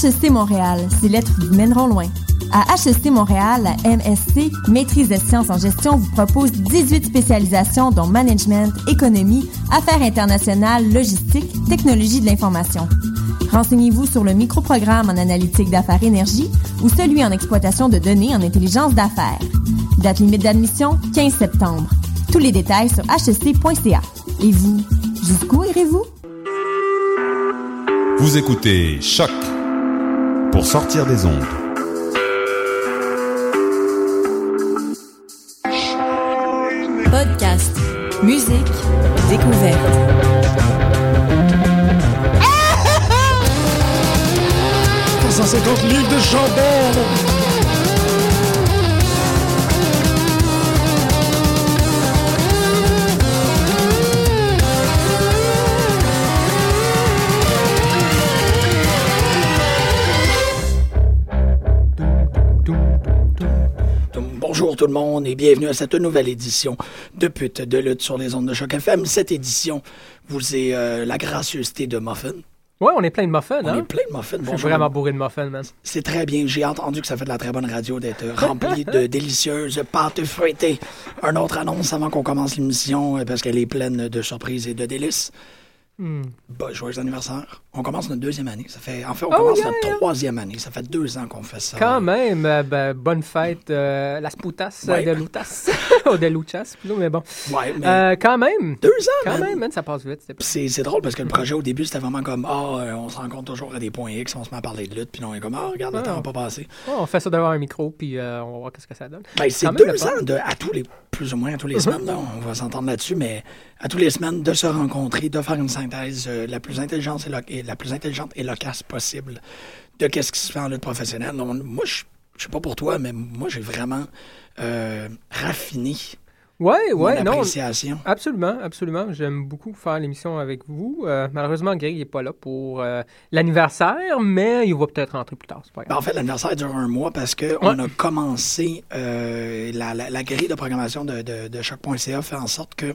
HEC Montréal, ces lettres vous mèneront loin. À HEC Montréal, la MSC, Maîtrise des sciences en gestion, vous propose 18 spécialisations dont management, économie, affaires internationales, logistique, technologie de l'information. Renseignez-vous sur le microprogramme en analytique d'affaires énergie ou celui en exploitation de données en intelligence d'affaires. Date limite d'admission, 15 septembre. Tous les détails sur hsc.ca. Et vous, jusqu'où irez-vous? Vous écoutez Choc pour sortir des ondes. Podcast, musique, découverte. 150 livres de chandelle tout le monde et bienvenue à cette nouvelle édition de Pute de lutte sur les ondes de choc FM. Cette édition vous est euh, la gracieuseté de Muffin. Ouais, on est plein de muffins, On hein? est plein de muffins. Je suis vraiment bourré de muffins, man. C'est très bien. J'ai entendu que ça fait de la très bonne radio d'être rempli de délicieuses pâtes feuilletées. Un autre annonce avant qu'on commence l'émission euh, parce qu'elle est pleine de surprises et de délices. Hmm. Bah, joyeux anniversaire. On commence notre deuxième année. Ça fait, en fait, on Oh, commence yeah, notre yeah. troisième année. Ça fait deux ans qu'on fait ça. Quand même, euh, ben, bonne fête, euh, las putas euh, Ouais. de lutas. Ou de luchas, plutôt, mais bon. Ouais, mais Euh, quand même. deux ans, Quand man. même, man, ça passe vite. c'est- drôle parce que le projet au début, c'était vraiment comme Ah, on se rencontre toujours à des points X, on se met à parler de lutte, puis on est comme Ah, regarde, le Ah. temps n'a pas passé. Ouais, on fait ça devant un micro, puis on va voir qu'est-ce que ça donne. Ben, c'est même deux fun. ans de, à tous les, plus ou moins à tous les Mhm. semaines, là, on va s'entendre là-dessus, mais à tous les semaines, de se rencontrer, de faire une synthèse euh, la plus intelligente et, la plus intelligente et loquace possible de qu'est-ce qui se fait en lutte professionnelle. Donc, moi, je je sais pas pour toi, mais moi, j'ai vraiment euh, raffiné Ouais, mon ouais, non. appréciation. Absolument, absolument. J'aime beaucoup faire l'émission avec vous. Euh, malheureusement, Greg n'est pas là pour euh, l'anniversaire, mais il va peut-être rentrer plus tard. Ben, en fait, l'anniversaire dure un mois parce qu'on a commencé euh, la, la- la grille de programmation de, de, de choc.ca fait en sorte que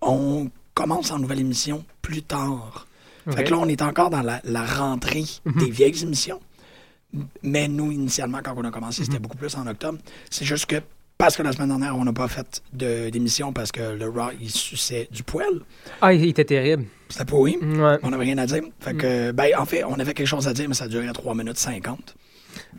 on commence en nouvelle émission plus tard. Fait. Mhm. que là, on est encore dans la, la rentrée des vieilles émissions. Mais nous, initialement, quand on a commencé, Mhm. c'était beaucoup plus en octobre. C'est juste que parce que la semaine dernière, on n'a pas fait d'émission parce que le Raw, il suçait du poil. Ah, il était terrible. C'était pas oui. Ouais, On n'avait rien à dire. Fait Mm. que, ben, en fait, on avait quelque chose à dire, mais ça durait 3 minutes 50.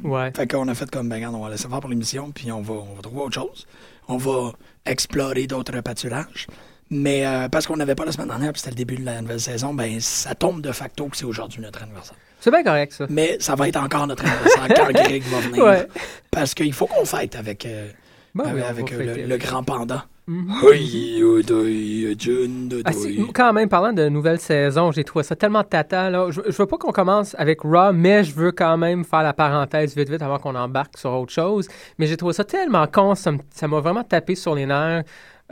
ouais. Fait qu'on a fait comme, ben, regarde, on va laisser faire pour l'émission, puis on va, on va trouver autre chose. On va explorer d'autres pâturages. Mais euh, parce qu'on n'avait pas la semaine dernière, puis c'était le début de la nouvelle saison, ben, ça tombe de facto que c'est aujourd'hui notre anniversaire. C'est bien correct, ça. Mais ça va être encore notre anniversaire quand Greg va venir. Ouais. Parce qu'il faut qu'on fête avec, euh, Bon, avec, on avec, euh, fêter. le, le grand panda. Mhm. Ah, quand même, parlant de nouvelle saison, j'ai trouvé ça tellement tata. Là. Je, je veux pas qu'on commence avec Raw, mais je veux quand même faire la parenthèse vite vite avant qu'on embarque sur autre chose. Mais j'ai trouvé ça tellement con, ça m'a vraiment tapé sur les nerfs.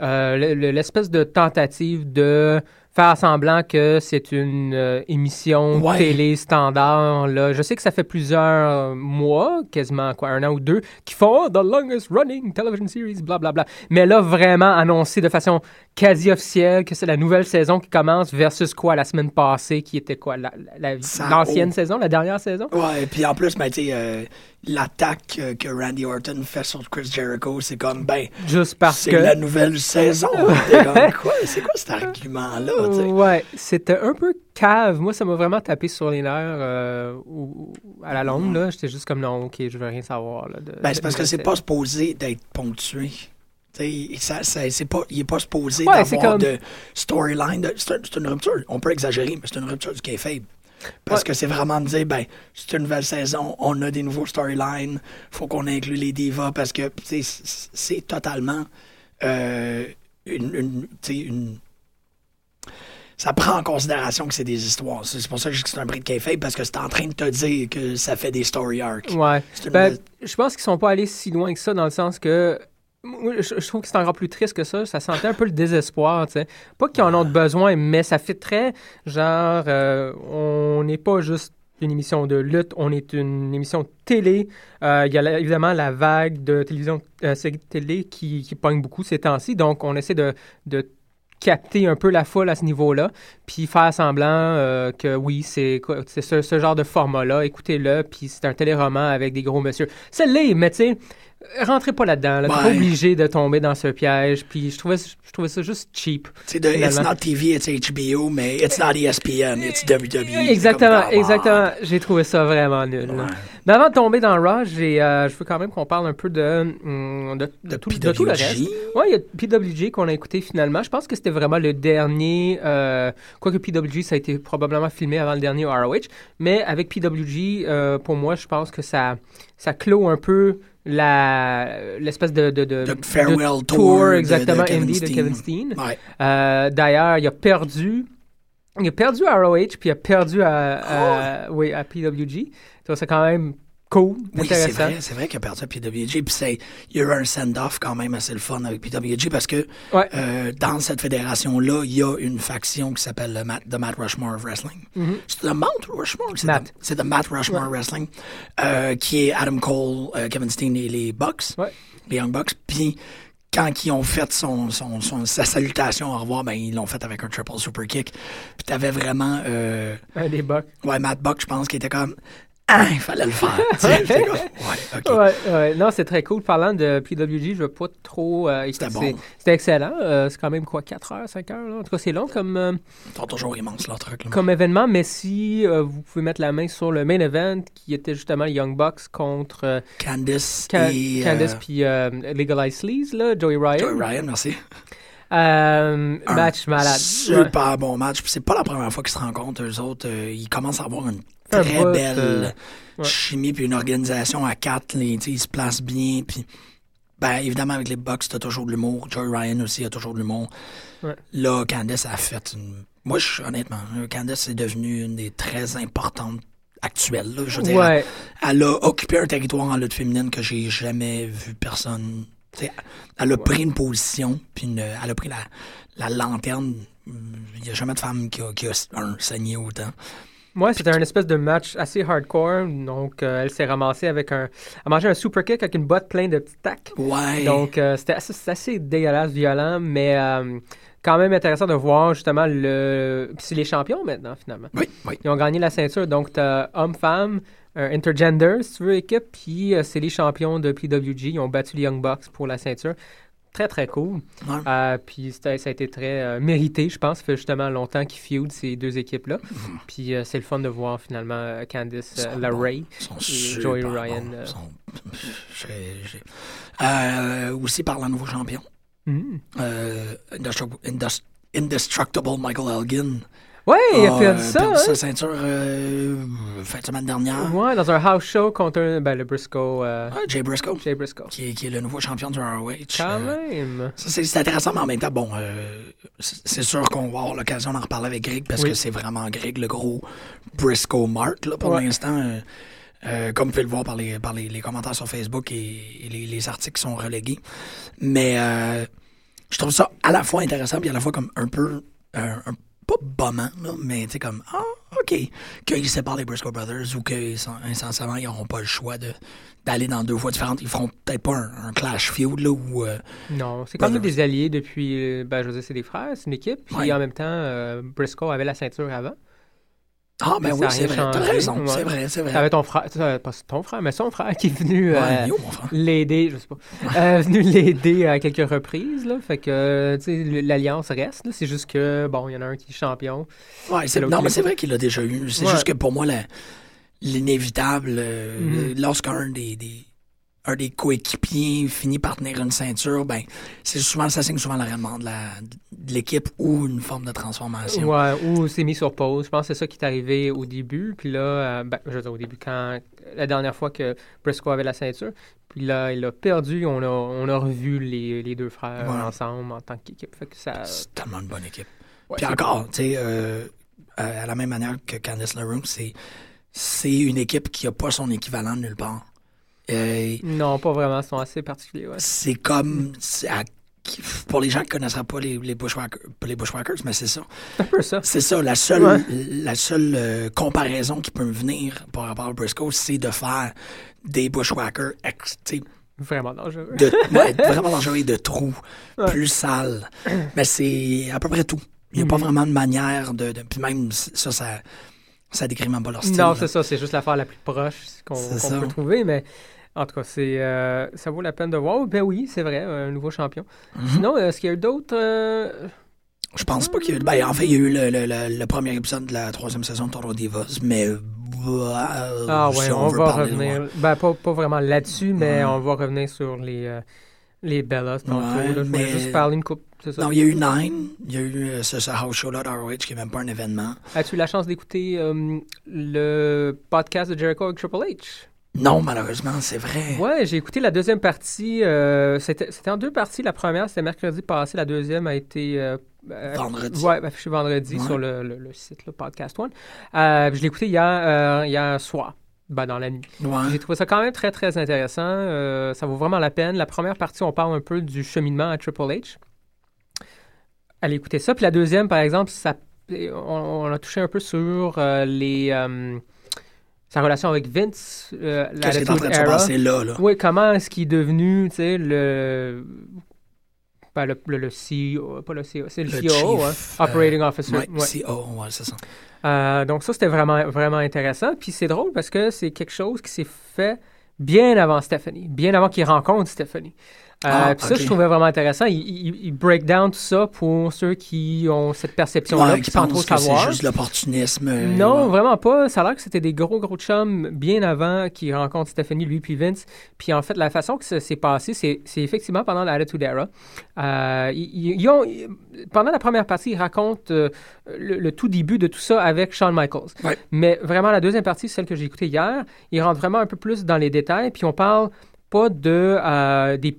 Euh, le- le- L'espèce de tentative de faire semblant que c'est une euh, émission Ouais. télé standard. Là. Je sais que ça fait plusieurs mois, quasiment quoi, un an ou deux, qui font oh, The Longest Running Television Series, blablabla. Mais là, vraiment annoncé de façon quasi officielle que c'est la nouvelle saison qui commence versus quoi la semaine passée, qui était quoi, la- la- la- l'ancienne oh. saison, la dernière saison? Ouais, puis en plus, ben, tu sais, euh, l'attaque euh, que Randy Orton fait sur Chris Jericho, c'est comme, ben, Juste parce c'est que... la nouvelle saison. T'es comme, quoi? C'est quoi cet argument-là? tu sais? Ouais, c'était un peu cave. Moi, ça m'a vraiment tapé sur les nerfs euh, ou- à la longue. là. J'étais juste comme non, ok, je veux rien savoir. Là, de, Ben, c'est parce que c'est pas supposé d'être ponctué. Tu sais, ça, ça- c'est pas, il est pas supposé Ouais, d'avoir comme- de storyline. C'est un- c'est une rupture. On peut exagérer, mais c'est une rupture du kayfabe. Parce Ouais. que c'est vraiment de dire, ben, c'est une nouvelle saison, on a des nouveaux storylines, faut qu'on inclue les divas parce que, c'est totalement euh, une, Ça prend en considération que c'est des histoires. C'est pour ça que c'est un bris de kayfabe parce que c'est en train de te dire que ça fait des story arcs. Ouais. Ben, nouvelle- je pense qu'ils sont pas allés si loin que ça dans le sens que. Je, trouve que c'est encore plus triste que ça. Ça sentait un peu le désespoir, tu sais. Pas qu'ils en ont besoin, mais ça fait très genre. euh, on n'est pas juste une émission de lutte, on est une émission télé. Euh, Il y a évidemment la vague de télévision, euh, de télé qui, qui pogne beaucoup ces temps-ci. Donc, on essaie de, de capter un peu la foule à ce niveau-là, puis faire semblant euh, que oui, c'est ce, ce genre de format-là, écoutez-le, puis c'est un téléroman avec des gros monsieur. C'est l'est, mais tu sais, rentrez pas là-dedans, là, t'es pas obligé de tomber dans ce piège, puis je trouvais, je trouvais ça juste cheap. C'est de It's not TV, it's HBO, mais it's not ESPN, it's WWE. Exactement, exactement. J'ai trouvé ça vraiment nul. Ouais. Mais avant de tomber dans Raw, j'ai, euh, je veux quand même qu'on parle un peu de, hum, de, tout, de tout le PWG. reste. Oui, il y a PWG qu'on a écouté finalement. Je pense que c'était vraiment le dernier. Euh, quoique PWG, ça a été probablement filmé avant le dernier ROH. Mais avec PWG, euh, pour moi, je pense que ça, ça clôt un peu la, l'espèce de, de, de, The farewell de tour de- de exactement, Kevin indie de. Kevin Steen. Ouais. Euh, D'ailleurs, il a perdu. Il a perdu à ROH, puis il a perdu à, à- oui, à PWG. Donc, c'est quand même cool! Oui, c'est vrai, c'est vrai qu'il a perdu à PWG. Puis c'est- il y a eu un send-off quand même assez le fun avec PWG parce que Ouais. euh, dans cette fédération-là, il y a une faction qui s'appelle le Matt, The Matt Rushmore of Wrestling. C'est The Mount Rushmore? C'est Mm-hmm. Matt. The- Matt Rushmore Wrestling, euh, qui est Adam Cole, euh, Kevin Steen et les Bucks, Ouais. les Young Bucks. Puis quand ils ont fait son, son, son- sa salutation au revoir, ben, ils l'ont fait avec un triple super kick. Puis t'avais vraiment... Euh, Un des bucks. Ouais, Matt Buck, je pense, qui était comme. Ah, il fallait le faire. Ouais. Ouais, ouais. Non, c'est très cool. Parlant de PWG, je veux pas trop. euh, C'était bon. c'est- C'était excellent. Euh, c'est quand même quoi, 4 heures, 5 heures? Là? En tout cas, c'est long comme, euh, toujours immenses, leur truc. Là. comme événement. Mais si vous pouvez mettre la main sur le main event, qui était justement les Young Bucks contre Candice Ca- et. Candice puis Legalize Sleaze, là, Joey Ryan. Joey Ryan, merci. Euh, match malade. Ouais. Super bon match. C'est pas la première fois qu'ils se rencontrent, eux autres. Euh, ils commencent à avoir une Un très belle euh, ouais. chimie puis une organisation à quatre. Les, ils se placent bien. Puis, ben, évidemment, avec les Bucks, t'as toujours de l'humour. Joey Ryan aussi a toujours de l'humour. Ouais. Là, Candice a fait une... Moi, je, honnêtement, euh, Candice est devenue une des très importantes actuelles. là. Je veux dire, Ouais. elle a occupé un territoire en lutte féminine que j'ai jamais vu personne. elle a pris une position, puis une- elle a pris la, la lanterne. Il n'y a jamais de femme qui a, qui a un, saigné autant. Moi, c'était un espèce de match assez hardcore. Donc, euh, elle s'est ramassée avec un. Elle mangeait un super kick avec une botte pleine de petits tacs. Ouais. Donc, euh, c'était assez, assez dégueulasse, violent, mais euh, quand même intéressant de voir justement le. Puis c'est les champions maintenant, finalement. oui, oui. Ils ont gagné la ceinture. Donc, t'as homme-femme, intergender, si tu veux, équipe. Puis, c'est les champions de PWG. Ils ont battu les Young Bucks pour la ceinture. Très, très cool. Ouais. Euh, puis, ça a été très euh, mérité, je pense. Ça fait justement longtemps qu'ils feudent ces deux équipes-là. Puis, euh, c'est le fun de voir finalement Candice LeRae. Sont et Joey. Ryan, aussi par la nouveau champion. Indus- Indestructible Michael Elgin. Ouais, il a a, perdu euh, ça. perdu hein? sa ceinture euh, fin de semaine dernière. Ouais, dans un house show contre un- ben, le Briscoe. euh, Jay Briscoe, Jay Briscoe. qui est, qui est le nouveau champion du ROH. Quand Euh, même. ça, c'est intéressant, mais en même temps, bon, euh, c'est sûr qu'on va avoir l'occasion d'en reparler avec Greg parce Oui. que c'est vraiment Greg, le gros Briscoe Mark, là, pour Ouais. l'instant. euh, euh, comme vous pouvez le voir par les, par les, les commentaires sur Facebook et, et les, les articles qui sont relégués. Mais euh, je trouve ça à la fois intéressant puis à la fois comme un peu, euh, un, pas bombant, là, mais tu sais, comme, ah, OK, qu'ils séparent les Briscoe Brothers ou qu'insensiblement, ils n'auront pas le choix de d'aller dans deux voies différentes. Ils feront peut-être pas un, un clash feud, là, où... euh, Non, c'est quand même Brothers. des alliés depuis. euh, Ben, je veux dire, c'est des frères, c'est une équipe. Puis Ouais. en même temps, euh, Briscoe avait la ceinture avant. Ah, ben oui, c'est vrai. T'as raison, ouais. c'est vrai, c'est vrai. T'avais ton frère, pas ton frère, mais son frère qui est venu euh, Ouais, l'aider, je sais pas, euh, venu l'aider à quelques reprises, là. Fait que, euh, tu sais, l'alliance reste, là. C'est juste que, bon, il y en a un qui est champion. Ouais, c'est- non, mais c'est vrai qu'il l'a déjà eu. C'est Ouais. juste que pour moi, l'inévitable, euh, lorsqu'un des, des, un des coéquipiers finit par tenir une ceinture, ben, c'est souvent, ça signe souvent l'arrêtement de la- de l'équipe ou une forme de transformation. Ouais, ou c'est mis sur pause. Je pense que c'est ça qui est arrivé au début. Puis là, euh, ben, je veux dire, au début, quand la dernière fois que Briscoe avait la ceinture. Puis là, il a perdu. On a, on a revu les, les deux frères Ouais. ensemble en tant qu'équipe. Ça. C'est tellement une bonne équipe. ouais, Puis encore, tu sais, euh, à à la même manière que Candice LeRae, c'est, c'est une équipe qui n'a pas son équivalent nulle part. Euh, Non, pas vraiment. Ils sont assez particuliers. Ouais. c'est comme à- pour les gens qui ne connaisseraient pas les, les, Bushwhackers, pas les Bushwhackers, mais c'est ça. C'est un peu ça. C'est ça, la seule, Ouais. la seule euh, comparaison qui peut me venir par rapport à Briscoe, c'est de faire des Bushwhackers ex, Vraiment dangereux. de, ouais, vraiment dangereux et de trous, Ouais. plus sales. Mais c'est à peu près tout. Il n'y a pas Mhm. vraiment de manière de, de- Puis même ça, ça, ça décrit même pas leur style. Non, c'est ça, c'est juste l'affaire la plus proche qu'on ça. peut trouver, mais en tout cas, c'est, euh, ça vaut la peine de voir. Ben oui, c'est vrai, un nouveau champion. Mhm. Sinon, est-ce qu'il y a eu d'autres... euh, Je pense pas qu'il y a eu. Ben, en fait, il y a eu le, le- le- le premier épisode de la troisième saison de Total Divas, mais. euh, Ah si ouais, on, va revenir. Ben, pas, pas vraiment là-dessus, mais on va revenir sur les, euh, les Bellas tantôt. Ouais, là. Je voulais mais- juste parler une coupe, ça? Non, il y a eu Nine, il y a eu euh, ce, ce house show-là d'ROH qui est même pas un événement. As-tu eu la chance d'écouter euh, le podcast de Jericho avec Triple H? Non, malheureusement, c'est vrai. Ouais, j'ai écouté la deuxième partie. euh, c'était c'était en deux parties. La première, c'était mercredi passé. La deuxième a été. euh, euh, Vendredi. Ouais, affichée vendredi Ouais. sur le, le- le site, le Podcast One. Euh, je l'ai écouté hier, hier soir, ben, dans la nuit. Ouais. J'ai trouvé ça quand même très, très intéressant. Ça vaut vraiment la peine. La première partie, on parle un peu du cheminement à Triple H. Allez écouter ça. Puis la deuxième, par exemple, ça, on, on a touché un peu sur les, sa relation avec Vince, euh, la Qu'est-ce qui est en train de se Attitude Era. passer là, là? Oui, comment est-ce qu'il est devenu, tu sais, le... ben, le, le, le CEO, pas le CEO, c'est le, Le CEO, chief, hein, Operating Officer. Ouais, ouais. CO, ouais, c'est ça. Euh, donc ça, c'était vraiment, vraiment intéressant. Puis c'est drôle parce que c'est quelque chose qui s'est fait bien avant Stephanie, bien avant qu'il rencontre Stephanie. Euh, Ah, puis ça, je trouvais vraiment intéressant. Il, il, il break down tout ça pour ceux qui ont cette perception-là, Ouais, qui qui sans trop pense que c'est juste l'opportunisme. euh, Non, ouais. vraiment pas. Ça a l'air que c'était des gros, gros chums bien avant qu'ils rencontrent Stephanie, lui puis Vince. Puis en fait, la façon que ça s'est passé, c'est effectivement pendant l'Attitude Era. Euh, ils, ils- ils ont, ils- pendant la première partie, ils racontent euh, le, le tout début de tout ça avec Shawn Michaels. Ouais. Mais vraiment, la deuxième partie, celle que j'ai écoutée hier, ils rentrent vraiment un peu plus dans les détails. Puis on parle pas de euh, des,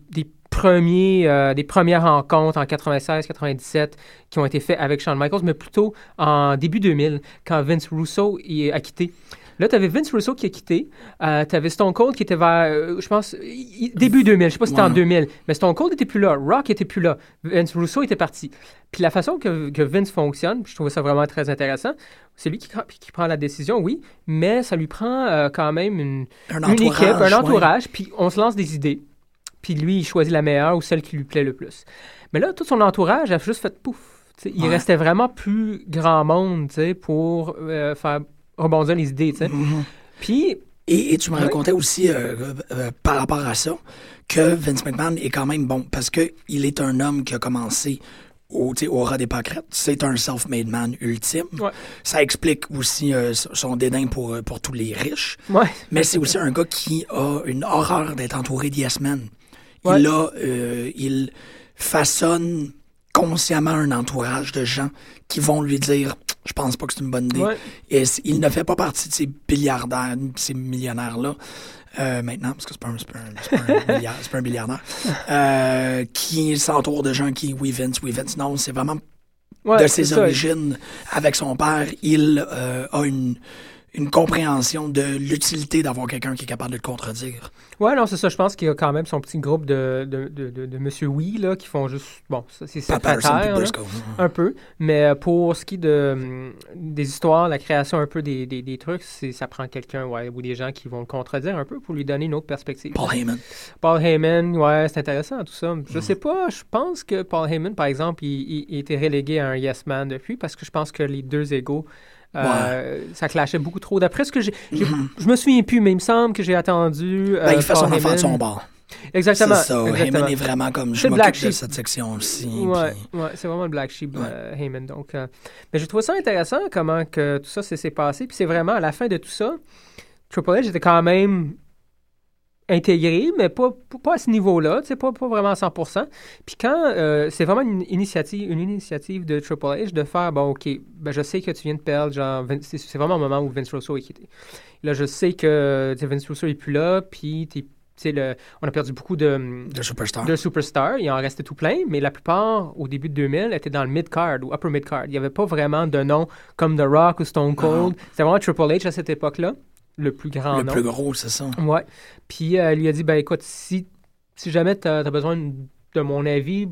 premiers, euh, des premières rencontres en 96-97 qui ont été faites avec Shawn Michaels, mais plutôt en début 2000, quand Vince Russo y a quitté. Là, tu avais Vince Russo qui a quitté. Euh, tu avais Stone Cold qui était vers, euh, je pense, y- début 2000. Je sais pas si c'était en Ouais. 2000. Mais Stone Cold était plus là. Rock était plus là. Vince Russo était parti. Puis la façon que, que Vince fonctionne, je trouvais ça vraiment très intéressant, c'est lui qui, qui prend la décision, oui, mais ça lui prend euh, quand même une, Un une équipe, un ouais. entourage, puis on se lance des idées. Puis lui, il choisit la meilleure ou celle qui lui plaît le plus. Mais là, tout son entourage a juste fait pouf. Il Ouais. restait vraiment plus grand monde pour euh, faire rebondir les idées. tu sais. Mhm. Puis, Et, et tu me Ouais. racontais aussi, euh, euh, par rapport à ça, que Vince McMahon est quand même bon parce que il est un homme qui a commencé au, au ras des pâquerettes. C'est un self-made man ultime. Ouais. Ça explique aussi euh, son dédain pour, pour tous les riches. ouais. Mais c'est aussi un gars qui a une horreur d'être entouré de yes men. Ouais. Il a, euh, il façonne consciemment un entourage de gens qui vont lui dire je pense pas que c'est une bonne idée. Ouais. Et il ne fait pas partie de ces milliardaires, de ces millionnaires-là, euh, maintenant, parce que c'est pas pas un, pas milliardaire, euh, qui s'entoure de gens qui, oui Vince, oui Vince, non, c'est vraiment Ouais, de ses ça. origines avec son père, il euh, a une, une compréhension de l'utilité d'avoir quelqu'un qui est capable de le contredire. Ouais, non, c'est ça. Je pense qu'il y a quand même son petit groupe de, de, de, de, de Monsieur Oui, là, qui font juste. Bon, ça, c'est secrétaire, là, un peu. Mais euh, pour ce qui est de, hum, des histoires, la création un peu des, des, des trucs, ça prend quelqu'un ouais, ou des gens qui vont le contredire un peu pour lui donner une autre perspective. Paul Heyman. Paul Heyman, ouais, c'est intéressant tout ça. Mm. Je sais pas, je pense que Paul Heyman, par exemple, il, il, il était relégué à un yes man depuis parce que je pense que les deux égaux, euh, ça clashait beaucoup trop. D'après ce que j'ai, j'ai- je me souviens plus, mais il me semble que j'ai attendu. euh, Ben, il fait son Paul affaire de son Heyman. bord. Exactement. C'est ça. exactement. Heyman est vraiment comme je m'occupe de cette section aussi. Ouais, puis- ouais, c'est vraiment le Black Sheep, Ouais. euh, Heyman. Donc, euh, mais je trouve ça intéressant comment que tout ça s'est s'est passé. Puis c'est vraiment à la fin de tout ça, Triple H était quand même intégré, mais pas, pas- à ce niveau-là, pas, pas vraiment à 100%. Puis quand euh, c'est vraiment une initiative, une initiative de Triple H de faire, bon, OK, ben, je sais que tu viens de perdre, genre, c'est vraiment un moment où Vince Russo est quitté. Là, je sais que Vince Russo est plus là, puis t'es- le- on a perdu beaucoup de, De superstar. de superstars. Il en restait tout plein, mais la plupart, au début de 2000, étaient dans le mid-card ou upper mid-card. Il n'y avait pas vraiment de nom comme The Rock ou Stone Cold. C'était vraiment Triple H à cette époque-là, le plus grand le plus gros, c'est ça. Ouais. Puis euh, elle lui a dit, ben écoute, si, si jamais tu as, besoin de mon avis,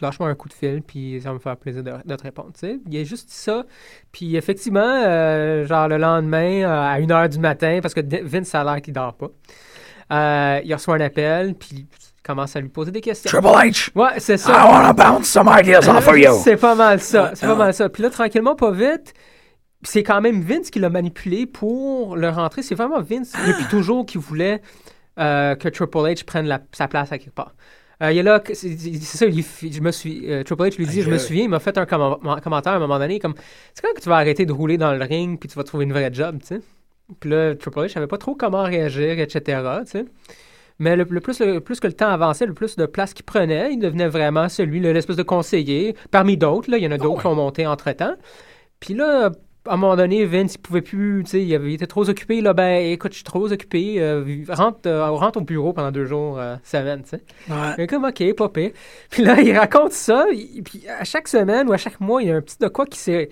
lâche-moi un coup de fil, puis ça va me faire plaisir de, de te répondre. Il y a juste dit ça. Puis effectivement, euh, genre le lendemain, euh, à 1h du matin, parce que Vince, a l'air qu'il dort pas. Euh, il reçoit un appel, puis il commence à lui poser des questions. Triple H, Ouais, c'est I ça. want to bounce some ideas off of you. C'est pas mal ça. C'est pas Ah. mal ça. Puis là, tranquillement, pas vite, c'est quand même Vince qui l'a manipulé pour le rentrer. C'est vraiment Vince, depuis toujours, qui voulait euh, que Triple H prenne la- sa place à quelque part. Euh, il y a là, c'est ça, il- je me suis, euh, Triple H lui dit, je me souviens, il m'a fait un comment- commentaire à un moment donné, comme, c'est quand que tu vas arrêter de rouler dans le ring, puis tu vas trouver une vraie job, tu sais? Puis là, Triple H savait pas trop comment réagir, etc., tu sais? Mais le, le plus, le plus que le temps avançait, le plus de place qu'il prenait, il devenait vraiment celui, le- l'espèce de conseiller, parmi d'autres, là, il y en a d'autres ouais. qui ont monté entre-temps. Puis là, à un moment donné, Vince, il pouvait plus, tu sais, il, avait- il était trop occupé. Là, ben, écoute, je suis trop occupé. euh, rentre, euh, rentre au bureau pendant deux jours, euh, semaine, tu sais. Ouais. Comme, OK, pas pire. Puis là, il raconte ça. il- puis à chaque semaine ou à chaque mois, il y a un petit de quoi qui s'est.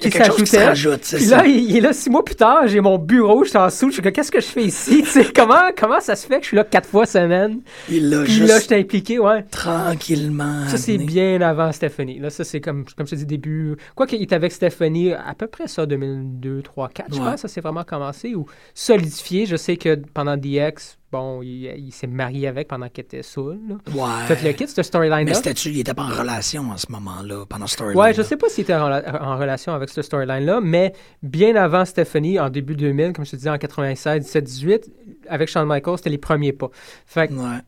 Qui s'ajoutait. Puis là, il, il est là six mois plus tard, j'ai mon bureau, je suis en dessous, je suis comme, qu'est-ce que je fais ici? Comment, comment ça se fait que je suis là quatre fois semaine? Il l'a Puis juste là, je suis impliqué, ouais. tranquillement. Ça, c'est bien avant Stephanie. Là, ça, c'est comme, comme je te dis, début. Quoi qu'il était avec Stephanie, à peu près ça, 2002, 3, 4, je Ouais. pense, ça s'est vraiment commencé. Ou solidifié. Je sais que pendant DX, bon, il, il s'est marié avec pendant qu'il était saoul. là. Ouais. Fait que le kit, cette storyline-là. Mais c'était-tu, il était pas en relation à ce moment-là, pendant storyline. Ouais, je sais pas s'il était en, en relation avec cette storyline-là, mais bien avant Stephanie, en début 2000, comme je te disais, en 96, 17, 18, avec Shawn Michaels, c'était les premiers pas. Fait que Ouais.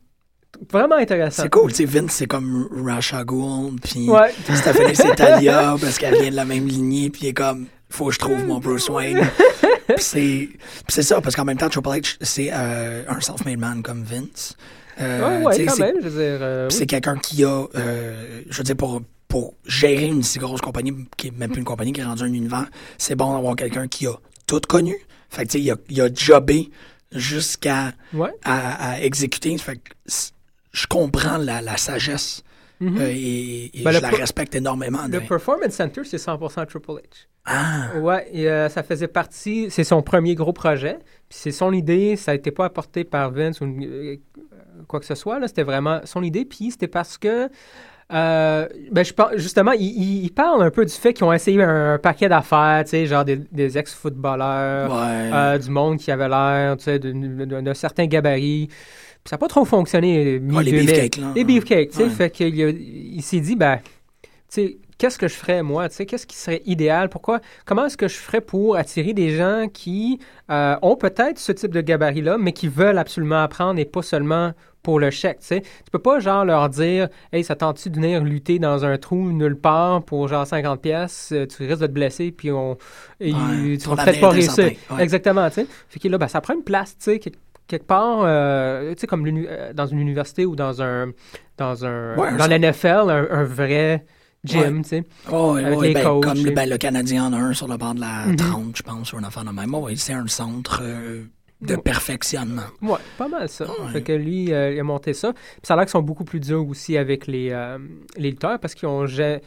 vraiment intéressant. C'est cool, tu sais, Vince, c'est comme Rasha Gould, puis Ouais. Stephanie, c'est Talia, parce qu'elle vient de la même lignée, puis il est comme, faut que je trouve mon Bruce Wayne. puis c'est ça, parce qu'en même temps, Triple H, c'est euh, un self-made man comme Vince. Euh, Ouais, ouais, quand c'est- même, je veux dire. euh, oui. c'est quelqu'un qui a, euh, je veux dire, pour, pour gérer une si grosse compagnie, qui est même plus une compagnie, qui est rendue un univers, c'est bon d'avoir quelqu'un qui a tout connu. Fait que, tu sais, il a, il a jobé jusqu'à Ouais. à, à exécuter. Fait que je comprends la, la sagesse Euh, et, et Ben, je la respecte énormément. Le de- Performance Center, c'est 100% Triple H. Ah, Ouais, et euh, ça faisait partie, c'est son premier gros projet. Puis c'est son idée, ça n'a été pas apporté par Vince ou euh, quoi que ce soit. C'était vraiment son idée. Puis c'était parce que, euh, ben, je pense, justement, il, parle un peu du fait qu'ils ont essayé un, paquet d'affaires, tu sais, genre des, des ex-footballeurs, ouais. euh, du monde qui avait l'air, tu sais, d'un certain gabarit. Puis ça n'a pas trop fonctionné. Ouais, les mi-2000. beefcakes, là. Les beefcakes, tu sais. Ouais. Fait qu'il il s'est dit, ben, tu sais, qu'est-ce que je ferais, moi? Tu sais, qu'est-ce qui serait idéal? Pourquoi? Comment est-ce que je ferais pour attirer des gens qui euh, ont peut-être ce type de gabarit-là, mais qui veulent absolument apprendre et pas seulement pour le chèque, tu sais? Tu peux pas, genre, leur dire, hey, ça tente-tu de venir lutter dans un trou nulle part pour, genre, 50 pièces tu risques de te blesser, puis on... et Ouais, tu vas peut-être pas réussir. ouais. Exactement, tu sais. Fait que là, ben, ça prend une place, tu sais, quelque, part, euh, tu sais, comme euh, dans une université ou dans un... Dans un... Ouais, dans l'NFL, un, un vrai gym, tu sais. Oh, ben, coachs, comme ben, le Canadien en a un sur le bord de la Mhm. 30, je pense, ou un enfant de même. Oh, ouais, c'est un centre euh, de Ouais. perfectionnement. Ouais, pas mal ça. Fait que lui, euh, il a monté ça. Puis ça a l'air qu'ils sont beaucoup plus durs aussi avec les, les lutteurs parce qu'ils ont jamais,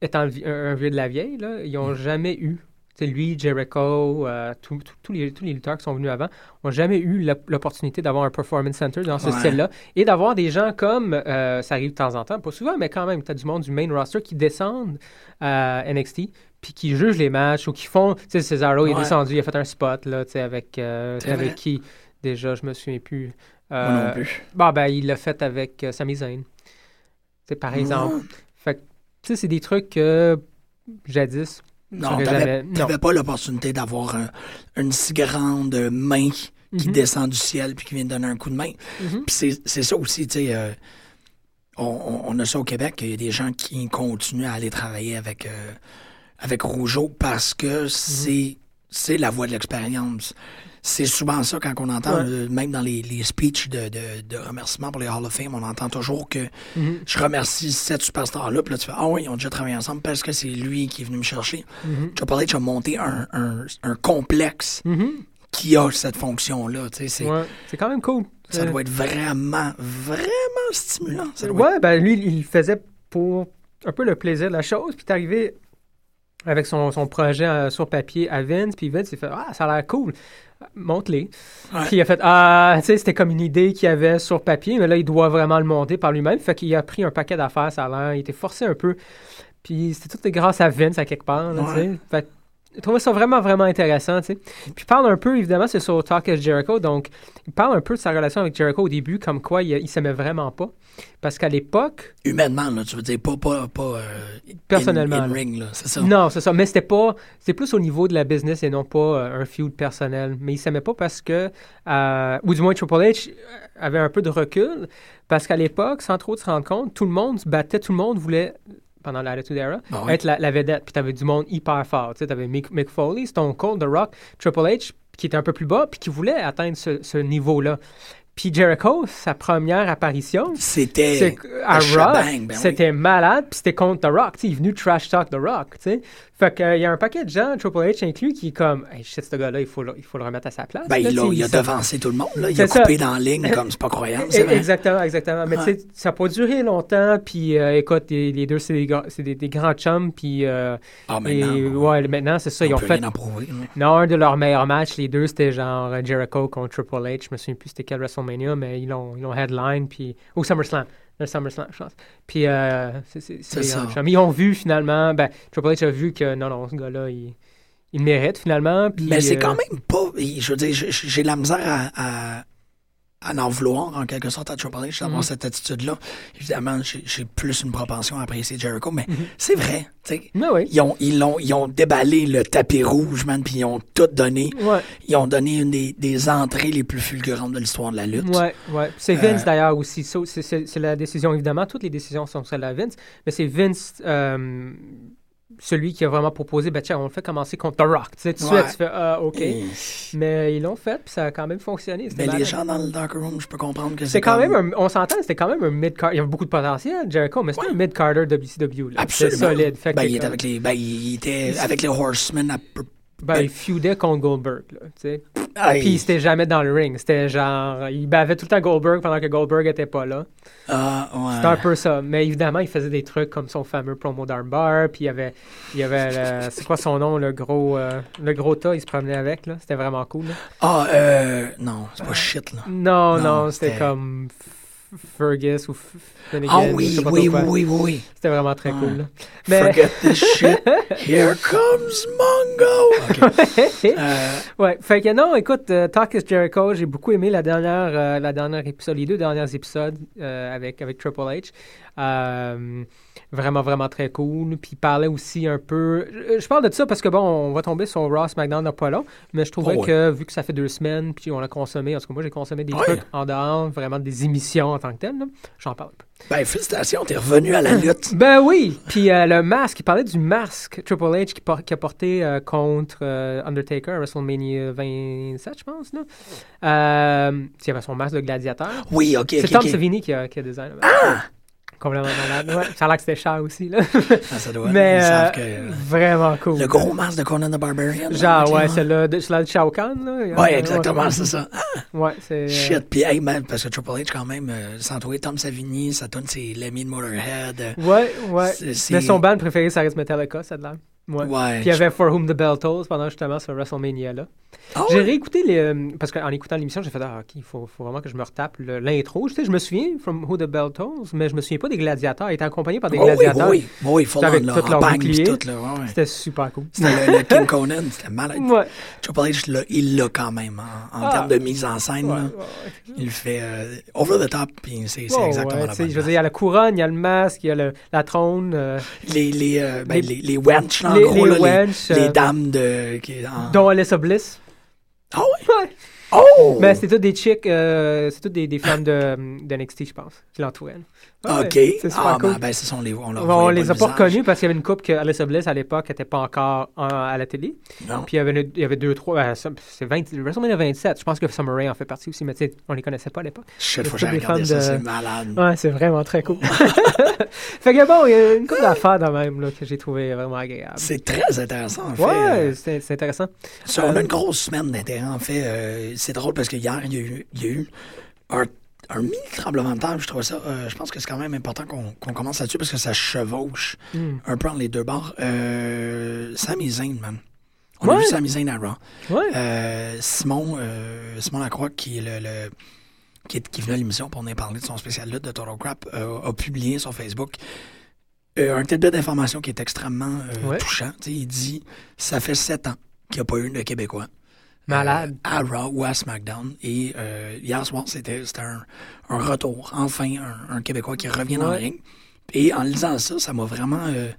étant un, vieux de la vieille, là, ils Mm. ont jamais eu, tu sais, lui, Jericho, euh, tous- les, tous les lutteurs qui sont venus avant, ont jamais eu l'op- l'opportunité d'avoir un performance center dans ce Ouais. style-là et d'avoir des gens comme, euh, ça arrive de temps en temps, pas souvent, mais quand même, tu as du monde du main roster qui descendent à NXT puis qui jugent les matchs ou qui font, tu sais, Cesaro, il est descendu, il a fait un spot, là, tu sais, avec, euh, avec qui Déjà, je me souviens plus. Moi Euh, non plus. Bah, ben, il l'a fait avec euh, Sami Zayn. Par exemple. Fait tu sais, c'est des trucs que jadis. Non, t'avais jamais- pas l'opportunité d'avoir un- une si grande main qui Mhm. descend du ciel puis qui vient te donner un coup de main. Mhm. Puis c'est- ça aussi, tu sais, euh, on, a ça au Québec, il y a des gens qui continuent à aller travailler avec, euh, avec Rougeau parce que c'est c'est la voie de l'expérience. C'est souvent ça quand on entend, Ouais. euh, même dans les, les speeches de, de, de remerciement pour les Hall of Fame, on entend toujours que Mhm. je remercie cette superstar-là, puis là tu fais Ah oui, ils ont déjà travaillé ensemble parce que c'est lui qui est venu me chercher. Mhm. Triple H a monté un, un, un complexe Mhm. qui a cette fonction-là. tu c'est- Ouais, quand même cool. Ça Euh, doit être vraiment, vraiment stimulant. Ça doit Ouais, ben lui, il faisait pour un peu le plaisir de la chose. Puis t'es arrivé avec son, son projet euh, sur papier à Vince. Puis Vince, il fait Ah, ça a l'air cool. Monte-les. Ouais. Puis il a fait Ah, tu sais, c'était comme une idée qu'il avait sur papier, mais là, il doit vraiment le monter par lui-même. Fait qu'il a pris un paquet d'affaires, ça a l'air. Il était forcé un peu. Puis c'était tout grâce à Vince à quelque part. là. Ouais. Fait je trouvais ça vraiment, vraiment intéressant. Puis il parle un peu, évidemment, c'est sur Talk as Jericho, donc il parle un peu de sa relation avec Jericho au début, comme quoi il, il s'aimait vraiment pas. Parce qu'à l'époque, Humainement, là, tu veux dire, pas, pas, pas euh, Personnellement, in, là. ring, là, c'est ça? non, c'est ça, mais c'était pas, c'était plus au niveau de la business et non pas euh, un feud personnel. Mais il s'aimait pas parce que, euh, ou du moins Triple H avait un peu de recul, parce qu'à l'époque, sans trop se rendre compte, tout le monde se battait, tout le monde voulait pendant l'Attitude Era, Ah être la, la vedette. Puis t'avais du monde hyper fort. Tu sais, t'avais Mick, Mick Foley, Stone Cold, The Rock, Triple H, qui était un peu plus bas, puis qui voulait atteindre ce, ce niveau-là. Puis Jericho, sa première apparition, C'était à shebang, ben oui. c'était malade, puis c'était contre The Rock. il est venu trash talk The Rock. tu sais. Fait qu'il y a un paquet de gens, Triple H inclus, qui est comme, hey, shit, ce gars-là, il faut, le- il faut le remettre à sa place. Ben, là, il, a, sais, il a ça- devancé tout le monde. Là. Il a coupé ça. dans la ligne comme c'est pas croyable. Eh. Exactement, exactement. Mais Ouais. ça n'a pas duré longtemps. Puis euh, écoute, les, les deux, c'est des, des, des grands chums. Puis euh, Ah, et- maintenant. ouais, maintenant, c'est ça. on Ils ont fait. rien en prouver. Non, un de leurs meilleurs matchs, les deux, c'était genre euh, Jericho contre Triple H. Je me souviens plus c'était quel WrestleMania, mais ils l'ont ils l'ont headline. Puis, ou SummerSlam. Le SummerSlam, je pense. Puis, euh, c'est ça. chums. Ils ont vu finalement. Ben, Triple H a vu que non, non, ce gars-là, il, il le mérite finalement. Puis, Mais c'est euh, quand même pas. Je veux dire, j'ai- la misère à, à, à en vouloir, en quelque sorte, à Triple H, d'avoir Mhm. cette attitude-là. Évidemment, j'ai plus une propension à apprécier Jericho, mais Mhm. c'est vrai. Mais oui. Ils ont, ils, ont, ils ont déballé le tapis rouge, man, puis ils ont tout donné. Ouais. Ils ont donné une des, des entrées les plus fulgurantes de l'histoire de la lutte. Ouais, ouais. C'est Vince Euh, d'ailleurs aussi. C'est la décision, évidemment. Toutes les décisions sont celles de Vince. Mais c'est Vince, euh, celui qui a vraiment proposé, ben tiens, on le fait commencer contre The Rock. Tu sais, tout de Ouais. suite, tu fais, ah, OK. Et- Mais ils l'ont fait, puis ça a quand même fonctionné. Mais les gens dans le locker room, je peux comprendre que c'est quand même un, on s'entend, c'était quand même un mid-card. Il y avait beaucoup de potentiel, Jericho, mais c'était un mid-carder WCW. là. Absolument. C'était solide. Fait Ben, il était comme- avec les, ben, il était avec les Horsemen à peu ben, il feudait contre Goldberg. Là, tu sais. Puis c'était jamais dans le ring. C'était genre, il bavait tout le temps Goldberg pendant que Goldberg était pas là. Ah, ouais. C'était un peu ça. Mais évidemment, il faisait des trucs comme son fameux promo d'armbar. Puis il y avait, il y avait le- c'est quoi son nom, le gros, euh, le gros tas, il se promenait avec. là. C'était vraiment cool. là. Ah, euh, non, c'est pas shit, là. Non, Non, non, c'était comme Fergus ou Finnegan, Ah oui, oui, oui, oui, oui. C'était vraiment très Ouais. cool. Forget this shit. Here comes Mongo. Euh, ouais, fait que non, écoute, euh, Talk is Jericho, j'ai beaucoup aimé la dernière, euh, la dernière épisode, les deux derniers épisodes avec, avec Triple H. Euh, vraiment, vraiment très cool. Puis il parlait aussi un peu. Je, je parle de ça parce que bon, on va tomber sur Ross McDonald pas long, mais je trouvais Oh ouais. que vu que ça fait deux semaines, puis on a consommé, en tout cas moi j'ai consommé des Ouais. trucs en dehors, vraiment des émissions en tant que telles, j'en parle un peu. ben, félicitations, t'es revenu à la lutte. Ben oui! Puis euh, le masque, il parlait du masque Triple H qui, por- qui a porté euh, contre euh, Undertaker à WrestleMania 27, je pense. Là. Euh, il y avait son masque de gladiateur. Oui, OK, C'est Tom. Savini qui a, qui a design le masque. Complètement malade. Ouais, ça a l'air que c'était cher aussi. Là. Ah, ça doit. Mais Ils savent euh, que, euh, vraiment cool. le gros masque de Conan the Barbarian. là, Genre, ouais, c'est le de, de Shao Kahn. Là. Ouais, exactement, c'est ça. Ah, Ouais, c'est. shit. Puis, hey, man, parce que Triple H, quand même, euh, sans trouver Tom Savini, ça donne c'est Lemmy de Motorhead. Ouais, ouais. Mais son band préféré, ça reste Metallica, ça de l'air. Ouais. Ouais. Puis il y avait For Whom the Bell Tolls pendant justement ce WrestleMania là. Ah J'ai ouais? réécouté les. euh, parce qu'en écoutant l'émission, j'ai fait Ah, ok, il faut, faut vraiment que je me retape l'intro. Tu sais, je me souviens From Who the Bell Tolls, mais je me souviens pas des gladiateurs. Il était accompagné par des Oh, oui, gladiateurs. oui, oui, oui, full Avec là, tout leur bouclier. ouais. C'était super cool. C'était le, le King Conan, c'était malade. Triple H, là, il l'a quand même, en, en Ah. termes de mise en scène. Là. Il fait euh, over the top, puis c'est exactement la bonne Je veux dire, il y a la couronne, il y a le masque, il y a le- la trône, euh, Les, les, euh, ben, Les- les, les wench, là, en les- gros, les là, les, wench, les euh, dames de... Qui, en- dont Alyssa Bliss. Ah ouais? Ouais. Oh! Mais c'était toutes des chicks, euh, c'est toutes des, des femmes de, de NXT, je pense, qui l'entouraient. Ouais, OK. C'est super ah, cool. ben, ben, ça, on les, on leur les a pas reconnus parce qu'il y avait une coupe que Alyssa Bliss à l'époque n'était pas encore en- à la télé. Non. Puis il y avait, une- il y avait deux, trois. euh, c'est 20, WrestleMania 27. Je pense que Summer Rae en fait partie aussi, mais tu sais, on les connaissait pas à l'époque. Shit, faut que regarder fans ça, de- c'est malade. Ouais, c'est vraiment très cool. fait que bon, il y a une couple d'affaires quand même là, que j'ai trouvé vraiment agréable. C'est très intéressant, en fait. Ouais, c'est c'est intéressant. Ça, on a Euh, une grosse semaine d'intérêt, en fait. Euh, c'est drôle parce que hier, il y a eu, il y a eu un, un mini tremblement de terre. Je trouve ça. euh, je pense que c'est quand même important qu'on commence là-dessus parce que ça chevauche Hmm. un peu entre les deux bords. Euh, Sami Zayn, man. On a vu Sami Zayn à Raw. Ouais. Euh, Simon, euh, Simon Lacroix, qui est le, le- qui, est, qui venu à l'émission pour nous parler de son spécial lutte de Total Crap, a publié sur Facebook un tidbit d'information qui est extrêmement Ouais. touchant. Il dit ça fait sept ans qu'il n'y a pas eu de Québécois. Malade. euh, à Raw ou à SmackDown. Et euh, hier soir, c'était un, un retour. Enfin, un, un Québécois qui revient dans le ring. Et en lisant ça, ça m'a vraiment. euh,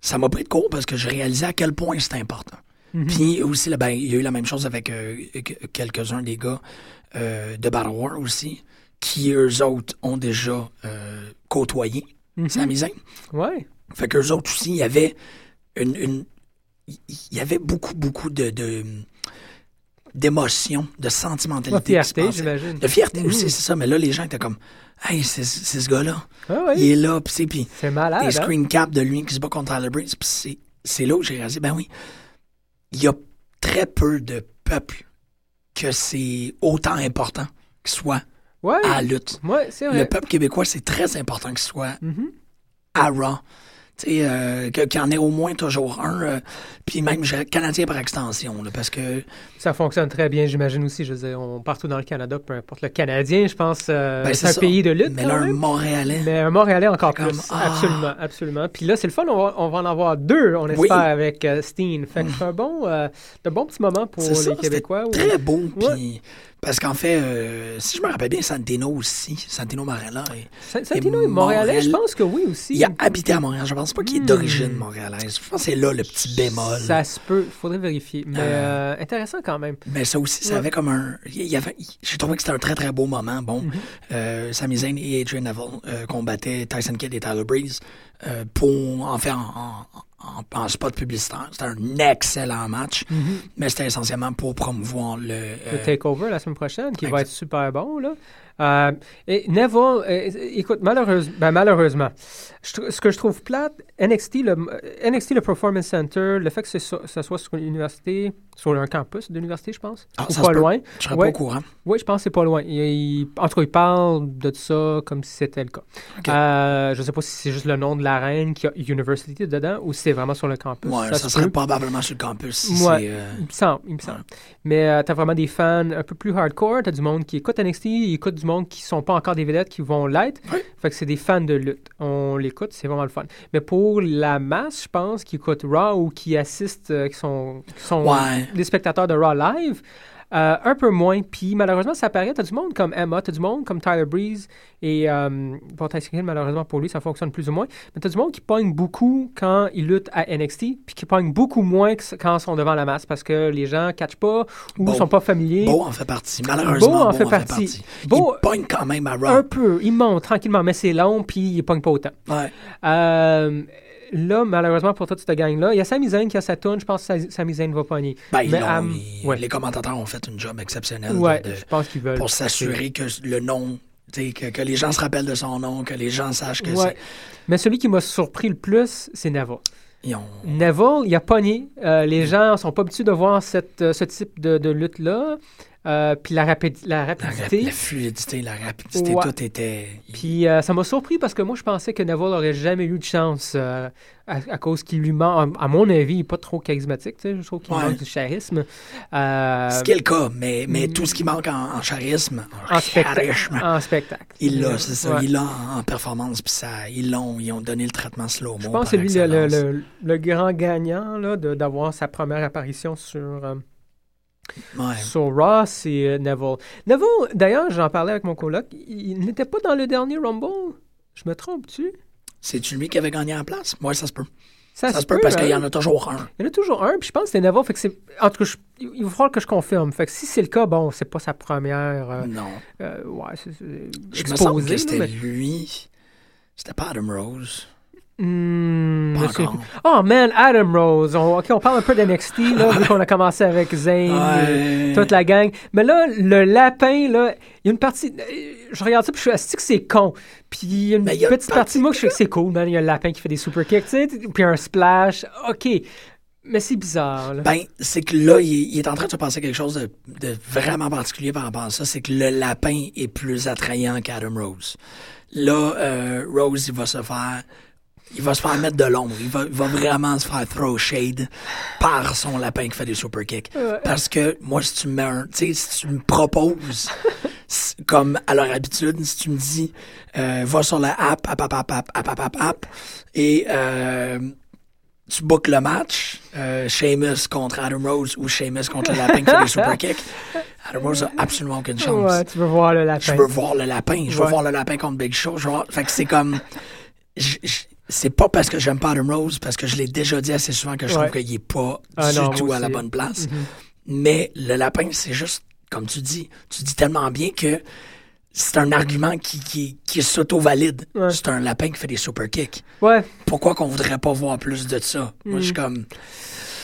ça m'a pris de court parce que je réalisais à quel point c'était important. Mhm. Puis aussi, là, ben, il y a eu la même chose avec euh, que- quelques-uns des gars euh, de Battle War aussi, qui eux autres ont déjà côtoyé Mhm. Sami Zayn. Ouais. Fait qu'eux autres aussi, il y avait une. il y avait beaucoup, beaucoup de. de d'émotions, de sentimentalité. se fierté, j'imagine. De fierté Mhm. aussi, c'est ça. Mais là, les gens étaient comme, hey, c'est ce gars-là. Ah. Il est là, puis c'est. Puis C'est malade. des hein? screen caps de lui qui se bat contre Tyler Breeze. Puis c'est- là où j'ai réalisé, ben oui, il y a très peu de peuples que c'est autant important qu'il soit Ouais. à la lutte. Ouais, c'est vrai. Le peuple québécois, c'est très important qu'il soit Mhm. à Raw. Tu sais, euh, qu'il y en ait au moins toujours un. euh, puis même Canadien par extension, là, parce que Ça fonctionne très bien, j'imagine aussi. Je veux dire, on, partout dans le Canada, peu importe le Canadien, je pense, euh, ben, c'est un ça. pays de lutte. Mais là, un. Montréalais. Mais un Montréalais encore plus. comme, ah. Absolument, absolument. Puis là, c'est le fun, on va, on va en avoir deux, on espère, Oui. avec euh, Steen. Fait que c'est un bon, de bons petits moments pour les ça, Québécois. Très beau. Puis, parce qu'en fait, euh, si je me rappelle bien, Santino aussi, Santino Marella, Saint- Santino est Montréalais, je pense que oui aussi. il a habité à Montréal. Je pense pas qu'il est Hmm. d'origine montréalaise. Je pense que c'est là le petit bémol. Ça se peut, il faudrait vérifier. Mais euh, intéressant quand même. Mais ça aussi, ça Ouais. avait comme un. j'ai trouvé que c'était un très très beau moment. Bon, Mhm. euh, Sami Zayn et Adrian Neville euh, combattaient Tyson Kidd et Tyler Breeze euh, pour en faire en, en- en- en spot publicitaire. C'était un excellent match, mais c'était essentiellement pour promouvoir le. Mhm. Le euh, Takeover la semaine prochaine, qui va être super bon. Là. Euh, et Neville, euh, écoute, malheureuse- ben, malheureusement, je ce que je trouve plate, NXT, le, NXT, le Performance Center, le fait que ce soit, ça soit sur une université, sur un campus d'université, je pense, Ah, ou ça pas peut. loin. Je serais Ouais. pas au courant. Oui, je pense que c'est pas loin. Il- il- en tout cas, il parle de ça comme si c'était le cas. Ok. Euh, je sais pas si c'est juste le nom de l'arène qui a University dedans ou si c'est vraiment sur le campus. Ouais, ça, se serait probablement sur le campus. si Ouais. euh, Il me semble, il me semble. Mais euh, t'as vraiment des fans un peu plus hardcore. T'as du monde qui écoute NXT, ils écoutent du monde qui sont pas encore des vedettes, qui vont l'être. Fait que c'est des fans de lutte. On l'écoute, c'est vraiment le fun. Mais pour la masse, je pense, qui écoute Raw ou qui assistent, euh, qui sont, qui sont Ouais. des spectateurs de Raw live, euh, un peu moins. Puis malheureusement, ça paraît. T'as du monde comme Emma, t'as du monde comme Tyler Breeze et euh, bon, Tyson Kidd, malheureusement pour lui, ça fonctionne plus ou moins. Mais t'as du monde qui pogne beaucoup quand ils luttent à NXT, puis qui pogne beaucoup moins que quand ils sont devant la masse parce que les gens ne catchent pas ou Beau. sont pas familiers. Beau en fait partie. Malheureusement, Beau en Beau fait partie. Beau- Il pogne quand même à Raw. Un peu, il monte tranquillement, mais c'est long, puis il pogne pas autant. Ouais. Euh, là, malheureusement pour toute cette gang-là, il y a Sami Zayn qui a sa tune, je pense que Sa- Sami Zayn va pogner. Ben, Mais, euh, ils- ouais. Les commentateurs ont fait une job exceptionnelle Ouais, de- je pense qu'ils veulent. pour s'assurer que le nom, que, que les gens se rappellent de son nom, que les gens sachent que Ouais. Mais celui qui m'a surpris le plus, c'est c'est. Ils ont. Neville, il a pogné. Euh, les gens sont pas habitués de voir cette, euh, ce type de, de lutte-là. Euh, puis la, rapidi- la La, rap- rapidité. la fluidité, la rapidité, Ouais. tout était. Puis euh, ça m'a surpris parce que moi, je pensais que Neville aurait jamais eu de chance euh, à, à cause qu'il lui manque. À mon avis, il n'est pas trop charismatique. tu sais, Je trouve qu'il Ouais. manque du charisme. Euh, Ce qui est le cas, mais, mais tout ce qui manque en, en charisme, en, spectacle. charisme, en spectacle. il l'a, c'est ça. Ouais. Il l'a en, performance, puis ça, ils l'ont, ils ont donné le traitement slow-mo. Je pense que c'est lui le, le- le- grand gagnant d'avoir sa première apparition sur, Ouais. sur Raw, c'est euh, Neville. Neville, d'ailleurs, j'en parlais avec mon coloc, il, n'était pas dans le dernier Rumble. Je me trompe-tu? C'est-tu lui qui avait gagné en place? Moi, ça se peut. Ça, Ça, se peut parce qu'il y hein? en a toujours un. Il y en a toujours un, puis je pense que c'était Neville. Fait que c'est... En tout cas, je- il va falloir que je confirme. Fait que si c'est le cas, bon, c'est pas sa première. euh, Non. euh, ouais, c'est, c'est Je me semble que c'était lui. C'était pas Adam Rose. Hmm, plus. Oh man, Adam Rose. On, ok, on parle un peu d'NXT, là, vu qu'on a commencé avec Zayn, Ouais. et toute la gang. Mais là, le lapin, là, il y a une partie. euh, Je regarde ça, puis je suis assis que c'est con. Puis il y a une a petite partie de moi que je fais que c'est cool, man. Il y a le lapin qui fait des super kicks, tu sais, puis un splash. Ok. Mais c'est bizarre, là. Ben, c'est que là, il est, il est en train de se passer quelque chose de, de vraiment particulier par rapport à ça. C'est que le lapin est plus attrayant qu'Adam Rose. Là, euh, Rose, il va se faire. Il va se faire mettre de l'ombre. Il va, il va vraiment se faire throw shade par son lapin qui fait des super kicks. Ouais. Parce que moi, si tu me mets un. Tu sais, si tu me proposes. comme à leur habitude, si tu me dis, euh, va sur la app, app, app, app, app, app, app, app, et euh, tu bookes le match, euh, Sheamus contre Adam Rose ou Sheamus contre le lapin qui fait des super kicks, Adam Rose a absolument aucune chance. Ouais, tu veux voir le lapin. Je veux voir le lapin. Je veux Ouais. voir le lapin contre Big Show. Je veux Fait que c'est comme. je- je- C'est pas parce que j'aime pas Adam Rose, parce que je l'ai déjà dit assez souvent que je Ouais. trouve qu'il est pas Ah du non, tout à la bonne place. Mhm. Mais le lapin, c'est juste, comme tu dis, tu dis tellement bien que c'est un argument qui, qui, qui est s'auto-valide. Ouais. C'est un lapin qui fait des super kicks. Ouais. Pourquoi qu'on voudrait pas voir plus de ça? Moi, Mm. je suis comme.